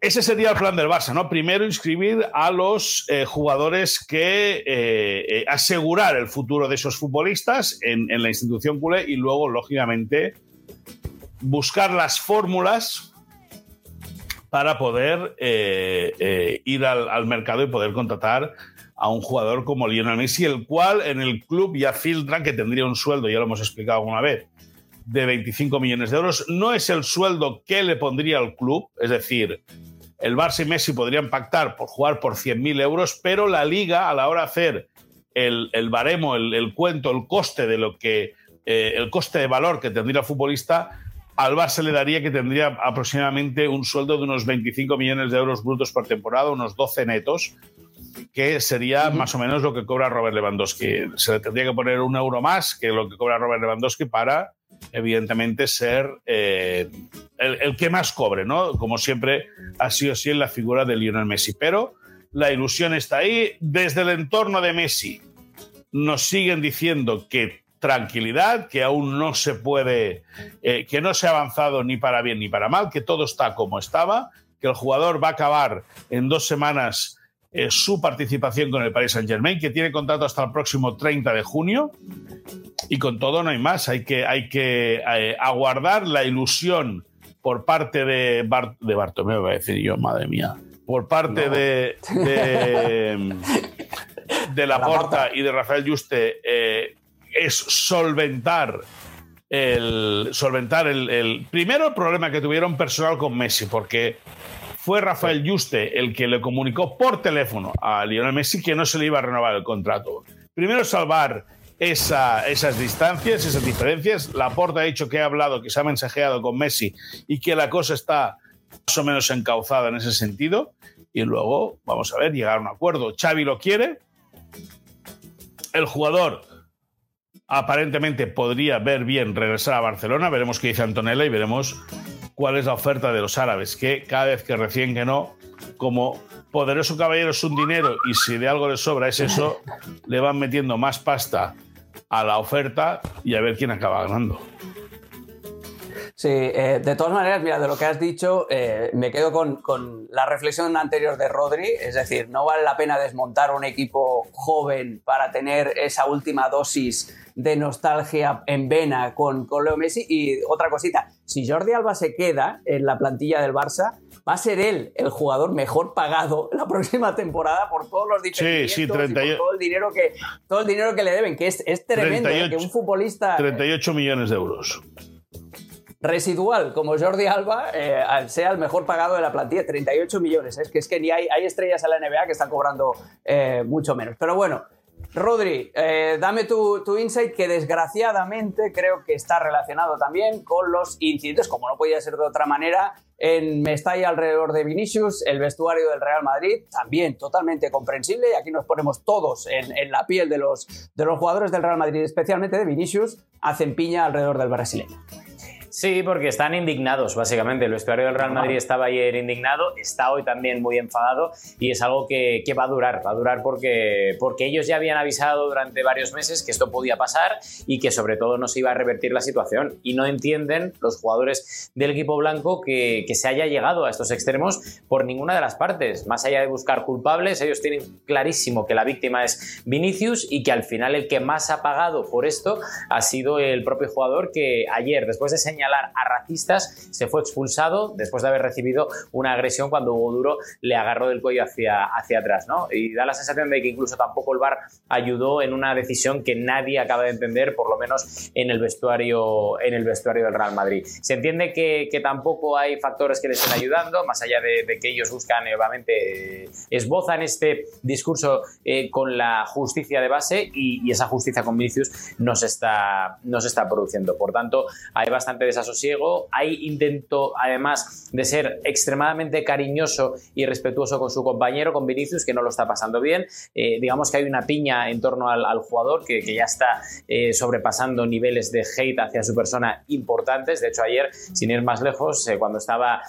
ese sería el plan del Barça, ¿no? Primero inscribir a los eh, jugadores que eh, eh, asegurar el futuro de esos futbolistas en, la institución culé y luego, lógicamente, buscar las fórmulas para poder ir al, mercado y poder contratar a un jugador como Lionel Messi, el cual en el club ya filtran que tendría un sueldo, ya lo hemos explicado alguna vez, de 25 millones de euros. No es el sueldo que le pondría al club, es decir, el Barça y Messi podrían pactar por jugar por 100.000 euros, pero la liga, a la hora de hacer el, baremo, el, cuento, el coste de lo que. Eh, el coste de valor que tendría el futbolista, al Barça le daría que tendría aproximadamente un sueldo de unos 25 millones de euros brutos por temporada, unos 12 netos, que sería más o menos lo que cobra Robert Lewandowski. Se le tendría que poner un euro más que lo que cobra Robert Lewandowski para evidentemente, ser eh, el, que más cobre, ¿no? Como siempre ha sido así en la figura de Lionel Messi. Pero la ilusión está ahí. Desde el entorno de Messi nos siguen diciendo que tranquilidad, que aún no se puede, eh, que no se ha avanzado ni para bien ni para mal, que todo está como estaba, que el jugador va a acabar en dos semanas eh, su participación con el Paris Saint Germain, que tiene contrato hasta el próximo 30 de junio. Y con todo no hay más, hay que, hay que eh, aguardar la ilusión por parte de, Bart, de Bartomeu, voy a decir yo, madre mía, por parte de, de, [LAUGHS] la Porta y de Rafael Juste, eh, es solventar el solventar el, el, primero el problema que tuvieron personal con Messi, porque fue Rafael Juste el que le comunicó por teléfono a Lionel Messi que no se le iba a renovar el contrato. Primero salvar esas distancias, esas diferencias. Laporta ha dicho que ha hablado, que se ha mensajeado con Messi y que la cosa está más o menos encauzada en ese sentido. Y luego, vamos a ver, llegar a un acuerdo. Xavi lo quiere. El jugador aparentemente podría ver bien regresar a Barcelona. Veremos qué dice Antonella y veremos cuál es la oferta de los árabes, que cada vez que recién que no, como poderoso caballero es un dinero y si de algo le sobra es eso, le van metiendo más pasta a la oferta y a ver quién acaba ganando. Sí, eh, de todas maneras, mira, de lo que has dicho, eh, me quedo con, con, la reflexión anterior de Rodri, es decir, no vale la pena desmontar un equipo joven para tener esa última dosis de nostalgia en vena con, con Leo Messi. Y otra cosita, si Jordi Alba se queda en la plantilla del Barça, va a ser él el jugador mejor pagado [LAUGHS] la próxima temporada por todos los diferentes sí, sí, 38, todo el dinero que todo el dinero que le deben, que es, es tremendo que un futbolista 38 millones de euros residual como Jordi Alba eh, sea el mejor pagado de la plantilla, 38 millones. Es que es que ni hay, hay estrellas en la NBA que están cobrando eh, mucho menos. Pero bueno, Rodri, eh, dame tu, tu, insight que desgraciadamente creo que está relacionado también con los incidentes, como no podía ser de otra manera, en Mestalla alrededor de Vinicius, el vestuario del Real Madrid, también totalmente comprensible, y aquí nos ponemos todos en, en la piel de los, de los jugadores del Real Madrid, especialmente de Vinicius, hacen piña alrededor del brasileño. Sí, porque están indignados, básicamente. El vestuario del Real Madrid estaba ayer indignado, está hoy también muy enfadado y es algo que, va a durar, va a durar porque, porque ellos ya habían avisado durante varios meses que esto podía pasar y que sobre todo no se iba a revertir la situación. Y no entienden los jugadores del equipo blanco que, que se haya llegado a estos extremos por ninguna de las partes. Más allá de buscar culpables, ellos tienen clarísimo que la víctima es Vinicius y que al final el que más ha pagado por esto ha sido el propio jugador que ayer, después de señalar a racistas, se fue expulsado después de haber recibido una agresión cuando Hugo Duro le agarró del cuello hacia, hacia atrás. ¿no? Y da la sensación de que incluso tampoco el VAR ayudó en una decisión que nadie acaba de entender, por lo menos en el vestuario, en el vestuario del Real Madrid. Se entiende que, que tampoco hay factores que les estén ayudando, más allá de, que ellos buscan, eh, obviamente, eh, esbozan este discurso eh, con la justicia de base y, esa justicia con Vinicius no se, está, no se está produciendo. Por tanto, hay bastante desasosiego, hay intento además de ser extremadamente cariñoso y respetuoso con su compañero, con Vinicius, que no lo está pasando bien. Eh, digamos que hay una piña en torno al, jugador que, ya está eh, sobrepasando niveles de hate hacia su persona importantes. De hecho, ayer, sin ir más lejos, eh, cuando estaba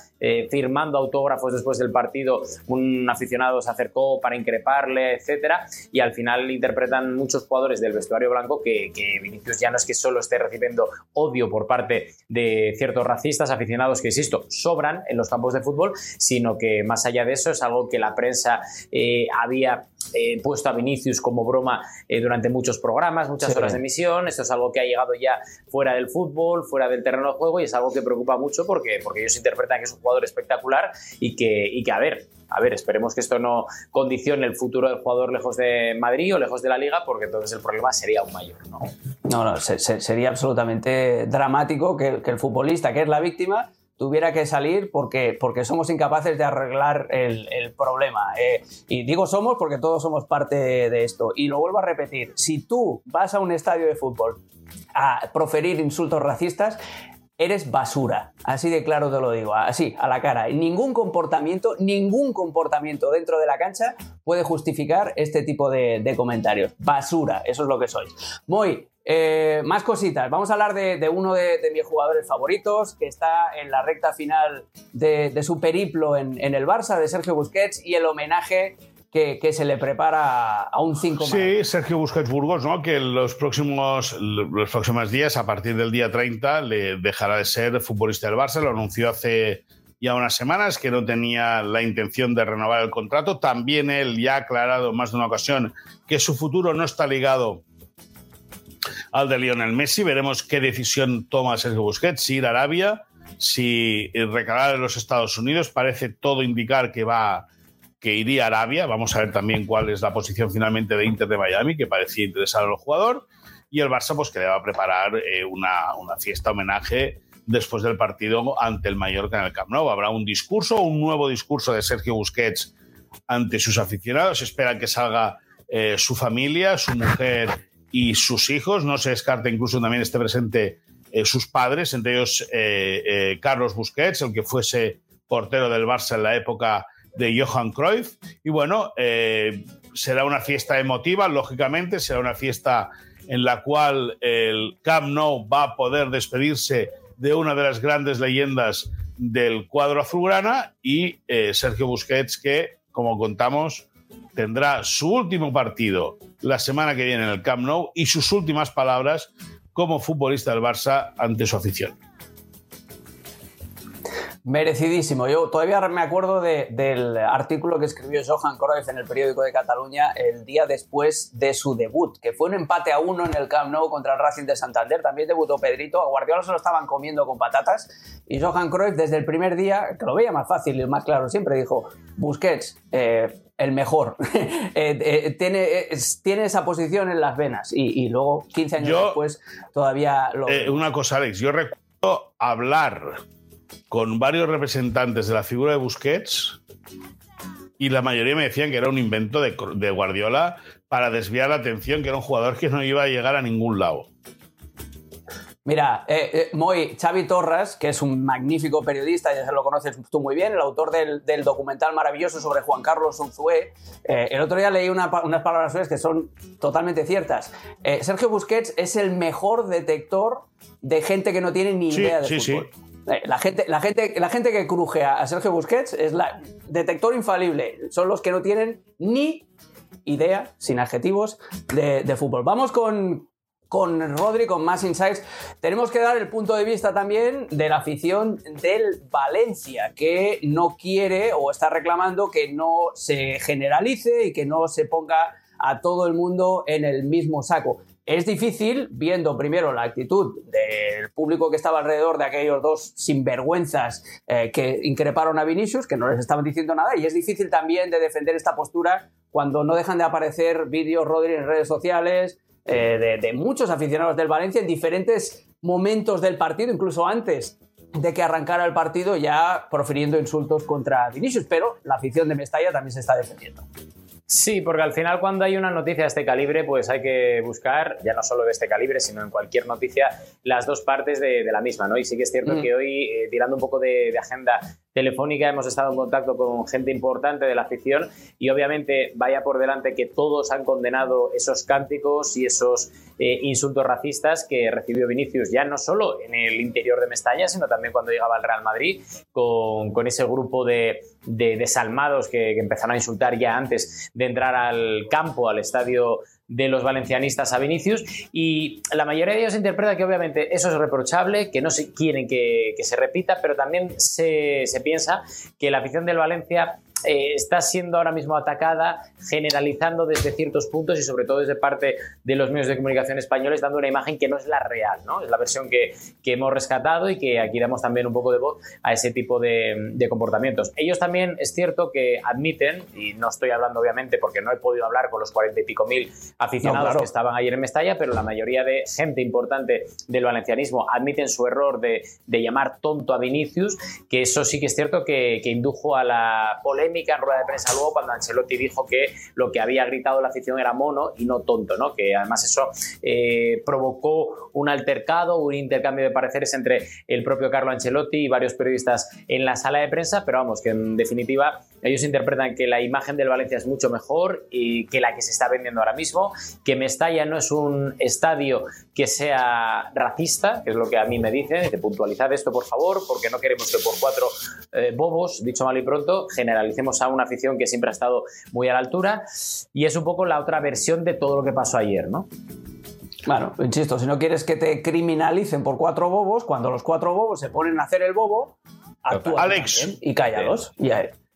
firmando autógrafos después del partido, un aficionado se acercó para increparle, etcétera, y al final interpretan muchos jugadores del vestuario blanco que, que Vinicius ya no es que solo esté recibiendo odio por parte de ciertos racistas, aficionados que, insisto, sobran en los campos de fútbol, sino que más allá de eso es algo que la prensa eh, había eh, puesto a Vinicius como broma eh, durante muchos programas, muchas horas de emisión. Esto es algo que ha llegado ya fuera del fútbol, fuera del terreno de juego y es algo que preocupa mucho porque, porque ellos interpretan que es un jugador espectacular y que, y que a ver, a ver, esperemos que esto no condicione el futuro del jugador lejos de Madrid o lejos de la liga, porque entonces el problema sería aún mayor. No, no, no sería absolutamente dramático que, el futbolista, que es la víctima, tuviera que salir porque, porque somos incapaces de arreglar el, problema. Eh, y digo somos porque todos somos parte de esto. Y lo vuelvo a repetir, si tú vas a un estadio de fútbol a proferir insultos racistas, eres basura. Así de claro te lo digo, así, a la cara. Ningún comportamiento, ningún comportamiento dentro de la cancha puede justificar este tipo de, comentarios. Basura, eso es lo que sois. Muy, eh, más cositas. Vamos a hablar de, uno de, mis jugadores favoritos, que está en la recta final de, su periplo en, en, el Barça, de Sergio Busquets, y el homenaje que, se le prepara a un 5 Sí, Sergio Busquets Burgos, ¿no? que los próximos, los próximos días, a partir del día 30, le dejará de ser futbolista del Barça. Lo anunció hace ya unas semanas que no tenía la intención de renovar el contrato. También él ya ha aclarado más de una ocasión que su futuro no está ligado al de Lionel Messi. Veremos qué decisión toma Sergio Busquets, si ir a Arabia, si recalar en los Estados Unidos. Parece todo indicar que va que iría a Arabia. Vamos a ver también cuál es la posición finalmente de Inter de Miami, que parecía interesar al jugador. Y el Barça, pues que le va a preparar eh, una, una, fiesta homenaje después del partido ante el Mallorca en el Camp Nou. Habrá un discurso, un nuevo discurso de Sergio Busquets ante sus aficionados. Esperan que salga eh, su familia, su mujer y sus hijos. No se descarta incluso también esté presente eh, sus padres, entre ellos Carlos Busquets, el que fuese portero del Barça en la época de Johan Cruyff. Y bueno, eh, será una fiesta emotiva, lógicamente, será una fiesta en la cual el Camp Nou va a poder despedirse de una de las grandes leyendas del cuadro azulgrana y eh, Sergio Busquets que, como contamos, tendrá su último partido la semana que viene en el Camp Nou y sus últimas palabras como futbolista del Barça ante su afición. Merecidísimo. Yo todavía me acuerdo del artículo que escribió Johan Cruyff en el periódico de Cataluña el día después de su debut, que fue un empate a uno en el Camp Nou contra el Racing de Santander. También debutó Pedrito. A Guardiola se lo estaban comiendo con patatas. Y Johan Cruyff, desde el primer día, que lo veía más fácil y más claro siempre, dijo: Busquets, eh, el mejor. [LAUGHS] Eh, eh, tiene, tiene esa posición en las venas. Y, luego, 15 años después, todavía lo. una cosa, Alex. Yo recuerdo hablar con varios representantes de la figura de Busquets y la mayoría me decían que era un invento de, Guardiola para desviar la atención, que era un jugador que no iba a llegar a ningún lado. Mira, eh, eh, Moy, Xavi Torres, que es un magnífico periodista, ya se lo conoces tú muy bien, el autor del, documental maravilloso sobre Juan Carlos Unzué, eh, el otro día leí unas palabras suyas que son totalmente ciertas. Sergio Busquets es el mejor detector de gente que no tiene ni idea de fútbol. La gente, la, gente, la gente que cruje a Sergio Busquets es la detector infalible. Son los que no tienen ni idea, sin adjetivos, de fútbol. Vamos con, con Rodri, con más insights, tenemos que dar el punto de vista también de la afición del Valencia, que no quiere o está reclamando que no se generalice y que no se ponga a todo el mundo en el mismo saco. Es difícil, viendo primero la actitud del público que estaba alrededor de aquellos dos sinvergüenzas eh, que increparon a Vinicius, que no les estaban diciendo nada, y es difícil también de defender esta postura cuando no dejan de aparecer vídeos Rodri en redes sociales, eh, de, muchos aficionados del Valencia en diferentes momentos del partido, incluso antes de que arrancara el partido, ya profiriendo insultos contra Vinicius, pero la afición de Mestalla también se está defendiendo. Sí, porque al final cuando hay una noticia de este calibre, pues hay que buscar, ya no solo de este calibre, sino en cualquier noticia, las dos partes de, la misma, ¿no? Y sí que es cierto mm. que hoy, eh, tirando un poco de, de, agenda telefónica, hemos estado en contacto con gente importante de la afición y obviamente vaya por delante que todos han condenado esos cánticos y esos eh, insultos racistas que recibió Vinicius ya no solo en el interior de Mestalla, sino también cuando llegaba al Real Madrid con, con ese grupo de, de desalmados que, que empezaron a insultar ya antes de entrar al campo, al estadio de los valencianistas a Vinicius y la mayoría de ellos interpreta que obviamente eso es reprochable, que no se quieren que, se repita, pero también se, se piensa que la afición del Valencia eh, está siendo ahora mismo atacada, generalizando desde ciertos puntos y sobre todo desde parte de los medios de comunicación españoles, dando una imagen que no es la real, ¿no? Es la versión que, que hemos rescatado y que aquí damos también un poco de voz a ese tipo de, de, comportamientos. Ellos también es cierto que admiten, y no estoy hablando obviamente porque no he podido hablar con los cuarenta y pico mil aficionados que estaban ayer en Mestalla, pero la mayoría de gente importante del valencianismo admiten su error de, de llamar tonto a Vinicius, que eso sí que es cierto que, que indujo a la polémica en rueda de prensa luego cuando Ancelotti dijo que lo que había gritado la afición era mono y no tonto, ¿no? Que además eso eh, provocó un altercado, un intercambio de pareceres entre el propio Carlo Ancelotti y varios periodistas en la sala de prensa, pero vamos, que en definitiva ellos interpretan que la imagen del Valencia es mucho mejor y que la que se está vendiendo ahora mismo, que Mestalla no es un estadio que sea racista, que es lo que a mí me dicen, de puntualizar esto por favor, porque no queremos que por cuatro eh, bobos, dicho mal y pronto, generalicemos a una afición que siempre ha estado muy a la altura y es un poco la otra versión de todo lo que pasó ayer, ¿no? Bueno, insisto, si no quieres que te criminalicen por cuatro bobos, cuando los cuatro bobos se ponen a hacer el bobo, actúa Alex. y cállalos.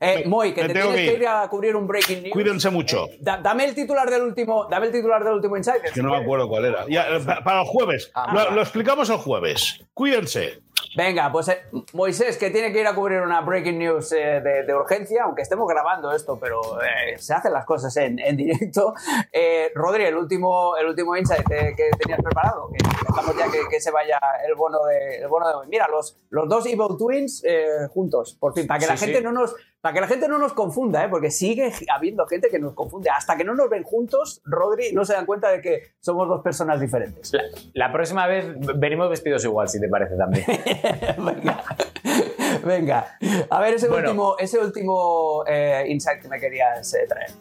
Eh, Moy, que te tienes que ir a cubrir un breaking news. Cuídense mucho. Eh, dame el titular del último, dame el titular del último insight. Que no me acuerdo cuál era. Eh, para el jueves. Ah, lo, lo, explicamos el jueves. Cuídense. Venga, pues eh, Moisés, que tiene que ir a cubrir una breaking news eh, de, urgencia, aunque estemos grabando esto, pero eh, se hacen las cosas en, directo. Rodri, el último, el último insight que, tenías preparado, que dejamos ya que, se vaya el bono de, el bono de hoy. Mira, los, los dos Evil Twins juntos, por fin, para que la gente no nos para que la gente no nos confunda, ¿eh? porque sigue habiendo gente que nos confunde. Hasta que no nos ven juntos, Rodri, no se dan cuenta de que somos dos personas diferentes. La, próxima vez venimos vestidos igual, si te parece también. [LAUGHS] Venga. Venga. A ver, ese último, ese último eh, insight que me querías eh, traer.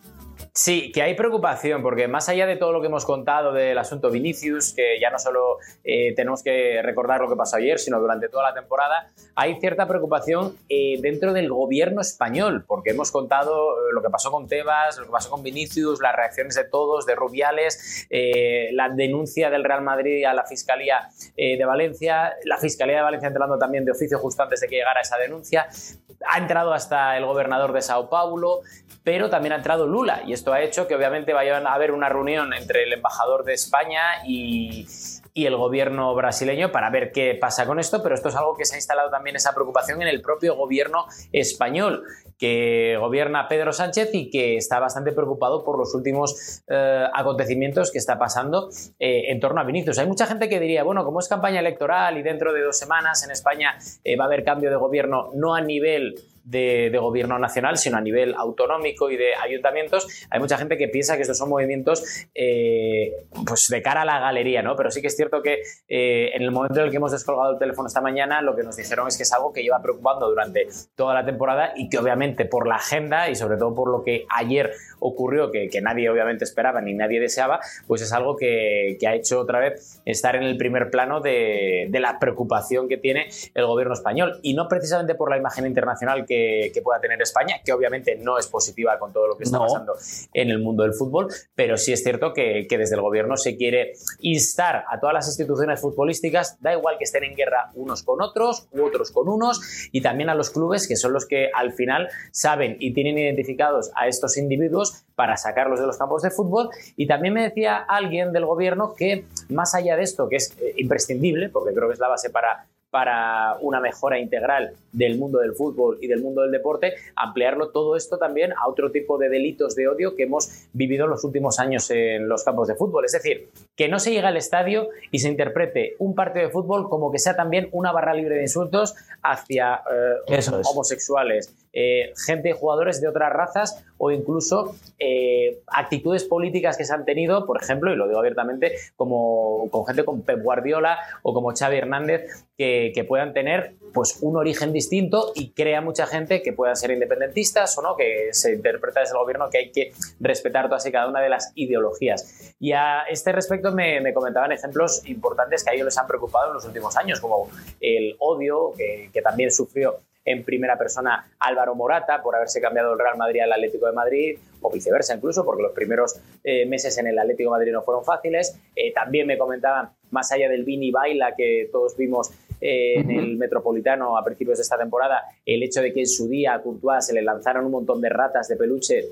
Sí, que hay preocupación, porque más allá de todo lo que hemos contado del asunto Vinicius, que ya no solo eh, tenemos que recordar lo que pasó ayer, sino durante toda la temporada, hay cierta preocupación eh, dentro del gobierno español, porque hemos contado eh, lo que pasó con Tebas, lo que pasó con Vinicius, las reacciones de todos, de Rubiales, la denuncia del Real Madrid a la Fiscalía de Valencia, la Fiscalía de Valencia entrando también de oficio justo antes de que llegara esa denuncia, ha entrado hasta el gobernador de Sao Paulo, pero también ha entrado Lula y esto ha hecho que obviamente vaya a haber una reunión entre el embajador de España y, el gobierno brasileño para ver qué pasa con esto, pero esto es algo que se ha instalado también esa preocupación en el propio gobierno español que gobierna Pedro Sánchez y que está bastante preocupado por los últimos eh, acontecimientos que está pasando eh, en torno a Vinicius. Hay mucha gente que diría, bueno, como es campaña electoral y dentro de dos semanas en España eh, va a haber cambio de gobierno, no a nivel de, gobierno nacional, sino a nivel autonómico y de ayuntamientos, hay mucha gente que piensa que estos son movimientos eh, pues de cara a la galería, ¿no? Pero sí que es cierto que eh, en el momento en el que hemos descolgado el teléfono esta mañana, lo que nos dijeron es que es algo que lleva preocupando durante toda la temporada y que obviamente por la agenda y sobre todo por lo que ayer ocurrió, que, nadie obviamente esperaba ni nadie deseaba, pues es algo que, ha hecho otra vez estar en el primer plano de, la preocupación que tiene el gobierno español. Y no precisamente por la imagen internacional que, pueda tener España, que obviamente no es positiva con todo lo que está pasando en el mundo del fútbol, pero sí es cierto que, que desde el gobierno se quiere instar a todas las instituciones futbolísticas, da igual que estén en guerra unos con otros u otros con unos, y también a los clubes que son los que al final saben y tienen identificados a estos individuos para sacarlos de los campos de fútbol. Y también me decía alguien del gobierno que más allá de esto, que es eh, imprescindible, porque creo que es la base para para una mejora integral del mundo del fútbol y del mundo del deporte, ampliarlo todo esto también a otro tipo de delitos de odio que hemos vivido en los últimos años en los campos de fútbol. Es decir, que no se llegue al estadio y se interprete un partido de fútbol como que sea también una barra libre de insultos hacia eh, homosexuales, eh, gente, jugadores de otras razas o incluso eh, actitudes políticas que se han tenido, por ejemplo, y lo digo abiertamente, como con gente como Pep Guardiola o como Xavi Hernández, que, puedan tener pues un origen distinto y crea mucha gente que puedan ser independentistas o no, que se interpreta desde el gobierno que hay que respetar todas y cada una de las ideologías. Y a este respecto me, comentaban ejemplos importantes que a ellos les han preocupado en los últimos años, como el odio que, que también sufrió en primera persona Álvaro Morata por haberse cambiado el Real Madrid al Atlético de Madrid, o viceversa incluso, porque los primeros eh, meses en el Atlético de Madrid no fueron fáciles. Eh, también me comentaban, más allá del Vini Baila que todos vimos eh, en el Metropolitano a principios de esta temporada, el hecho de que en su día a Courtois se le lanzaron un montón de ratas de peluche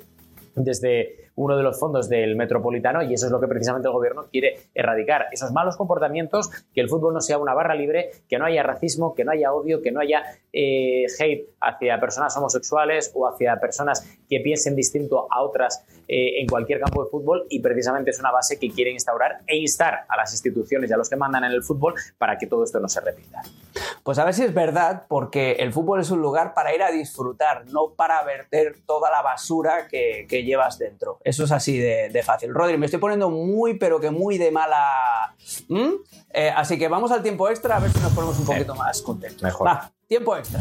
desde uno de los fondos del Metropolitano y eso es lo que precisamente el gobierno quiere erradicar. Esos malos comportamientos, que el fútbol no sea una barra libre, que no haya racismo, que no haya odio, que no haya eh, hate hacia personas homosexuales o hacia personas que piensen distinto a otras eh, en cualquier campo de fútbol y precisamente es una base que quiere instaurar e instar a las instituciones y a los que mandan en el fútbol para que todo esto no se repita. Pues a ver si es verdad, porque el fútbol es un lugar para ir a disfrutar, no para verter toda la basura que llevas dentro. Eso es así de, fácil. Rodri, me estoy poniendo muy, pero que muy de mala. ¿Mm? Eh, así que vamos al tiempo extra a ver si nos ponemos un poquito más contentos. Mejor. Va, tiempo extra.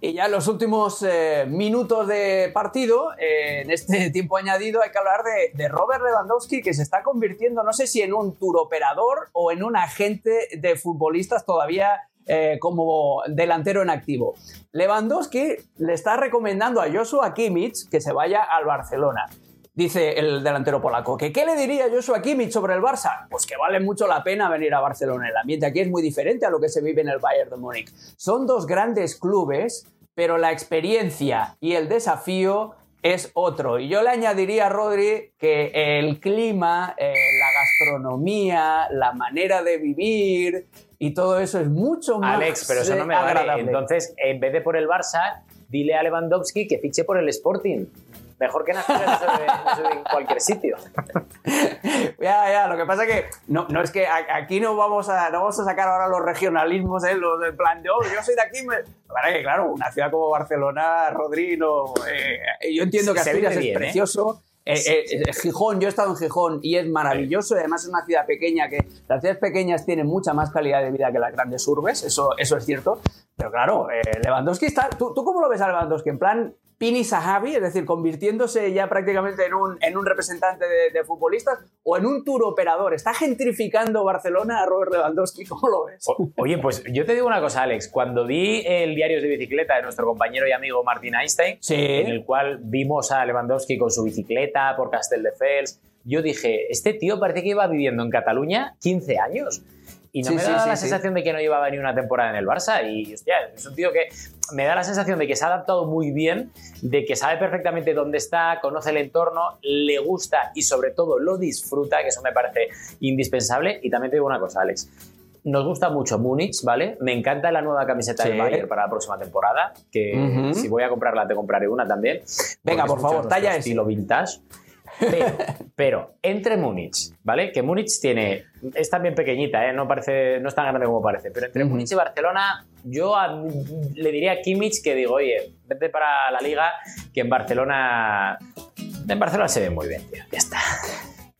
Y ya en los últimos eh, minutos de partido, eh, en este [LAUGHS] tiempo añadido, hay que hablar de, de, Robert Lewandowski, que se está convirtiendo, no sé si en un tour operador o en un agente de futbolistas todavía eh, como delantero en activo. Lewandowski le está recomendando a Joshua Kimmich que se vaya al Barcelona. Dice el delantero polaco, que ¿qué le diría Joshua Kimmich sobre el Barça? Pues que vale mucho la pena venir a Barcelona. El ambiente aquí es muy diferente a lo que se vive en el Bayern de Múnich. Son dos grandes clubes, pero la experiencia y el desafío es otro. Y yo le añadiría a Rodri que el clima, eh, la gastronomía, la manera de vivir, y todo eso es mucho más Alex, pero eso no me agrada. Entonces, en vez de por el Barça, dile a Lewandowski que fiche por el Sporting. Mejor que nacer en cualquier sitio. [LAUGHS] ya, ya, lo que pasa es que no, no es que aquí no vamos a, no vamos a sacar ahora los regionalismos, ¿eh? los del plan de, oh, yo soy de aquí. Me... que, claro, una ciudad como Barcelona, Rodrigo, eh, yo entiendo que Asturias es ¿eh? precioso. Eh, eh, eh, Gijón, yo he estado en Gijón y es maravilloso además es una ciudad pequeña que las ciudades pequeñas tienen mucha más calidad de vida que las grandes urbes, eso, eso es cierto. Pero claro, Lewandowski está. ¿tú, ¿tú, cómo lo ves a Lewandowski? ¿En plan Pini Sahabi, es decir, convirtiéndose ya prácticamente en un, en un representante de, futbolistas o en un tour operador. ¿Está gentrificando Barcelona a Robert Lewandowski? ¿Cómo lo ves? oye, pues yo te digo una cosa, Alex. Cuando vi el diario de bicicleta de nuestro compañero y amigo Martin Einstein, en el cual vimos a Lewandowski con su bicicleta por Castelldefels, yo dije, este tío parece que iba viviendo en Cataluña 15 años. Y no me da la sensación de que no llevaba ni una temporada en el Barça. Y hostia, es un tío que me da la sensación de que se ha adaptado muy bien, de que sabe perfectamente dónde está, conoce el entorno, le gusta y sobre todo lo disfruta, que eso me parece indispensable. Y también te digo una cosa, Alex. Nos gusta mucho Múnich, ¿vale? Me encanta la nueva camiseta del Bayern para la próxima temporada, que si voy a comprarla te compraré una también. Venga, por favor, talla estilo vintage. Pero, pero entre Múnich, ¿vale? Que Múnich tiene. Es también pequeñita, ¿eh? No, parece, no es tan grande como parece. Pero entre. Múnich y Barcelona, yo a- le diría a Kimmich que digo, oye, vete para la liga, que en Barcelona. En Barcelona se ve muy bien, tío. Ya está.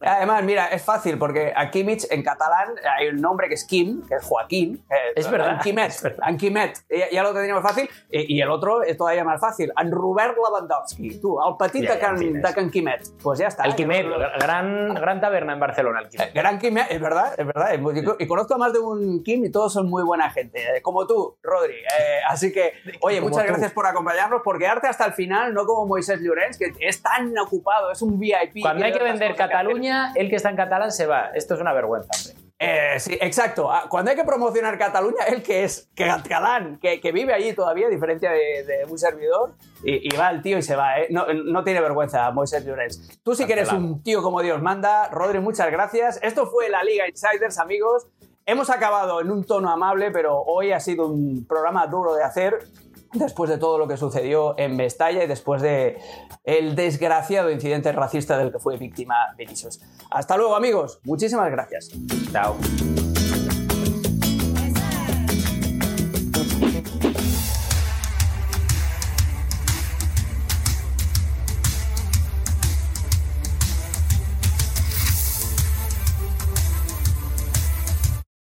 Además, mira, es fácil porque a Kimmich en catalán hay un nombre que es Kim, que es Joaquín. eh, Es verdad, Anquimet, es verdad. Anquimet. Ya, ya lo tendríamos fácil. Y, y el otro es todavía más fácil. En Robert Lewandowski. Tú, el petit de, Can, de. Can Quimet. Pues ya está. El Quimet, gran, gran taberna en Barcelona, el Quimet. Gran Kim, es verdad, es verdad. Y conozco a más de un Kim y todos son muy buena gente, eh, como tú, Rodri. Eh, así que, oye, Como muchas tú. gracias por acompañarnos, por quedarte hasta el final, no como Moisés Llorens, que es tan ocupado, es un VIP. Cuando hay que vender hacer. Cataluña, el que está en catalán se va. Esto es una vergüenza, hombre. Eh, sí, exacto. Ah, Cuando hay que promocionar Cataluña, el que es que catalán, que, que vive allí todavía, a diferencia de, de un servidor, y, y va el tío y se va. ¿eh? No, no tiene vergüenza, Moisés Llorens. Tú sí que eres un tío como Dios manda. Rodri, muchas gracias. Esto fue la Liga Insiders, amigos. Hemos acabado en un tono amable, pero hoy ha sido un programa duro de hacer después de todo lo que sucedió en Mestalla y después de el desgraciado incidente racista del que fue víctima Vinicius. Hasta luego, amigos. Muchísimas gracias. Chao.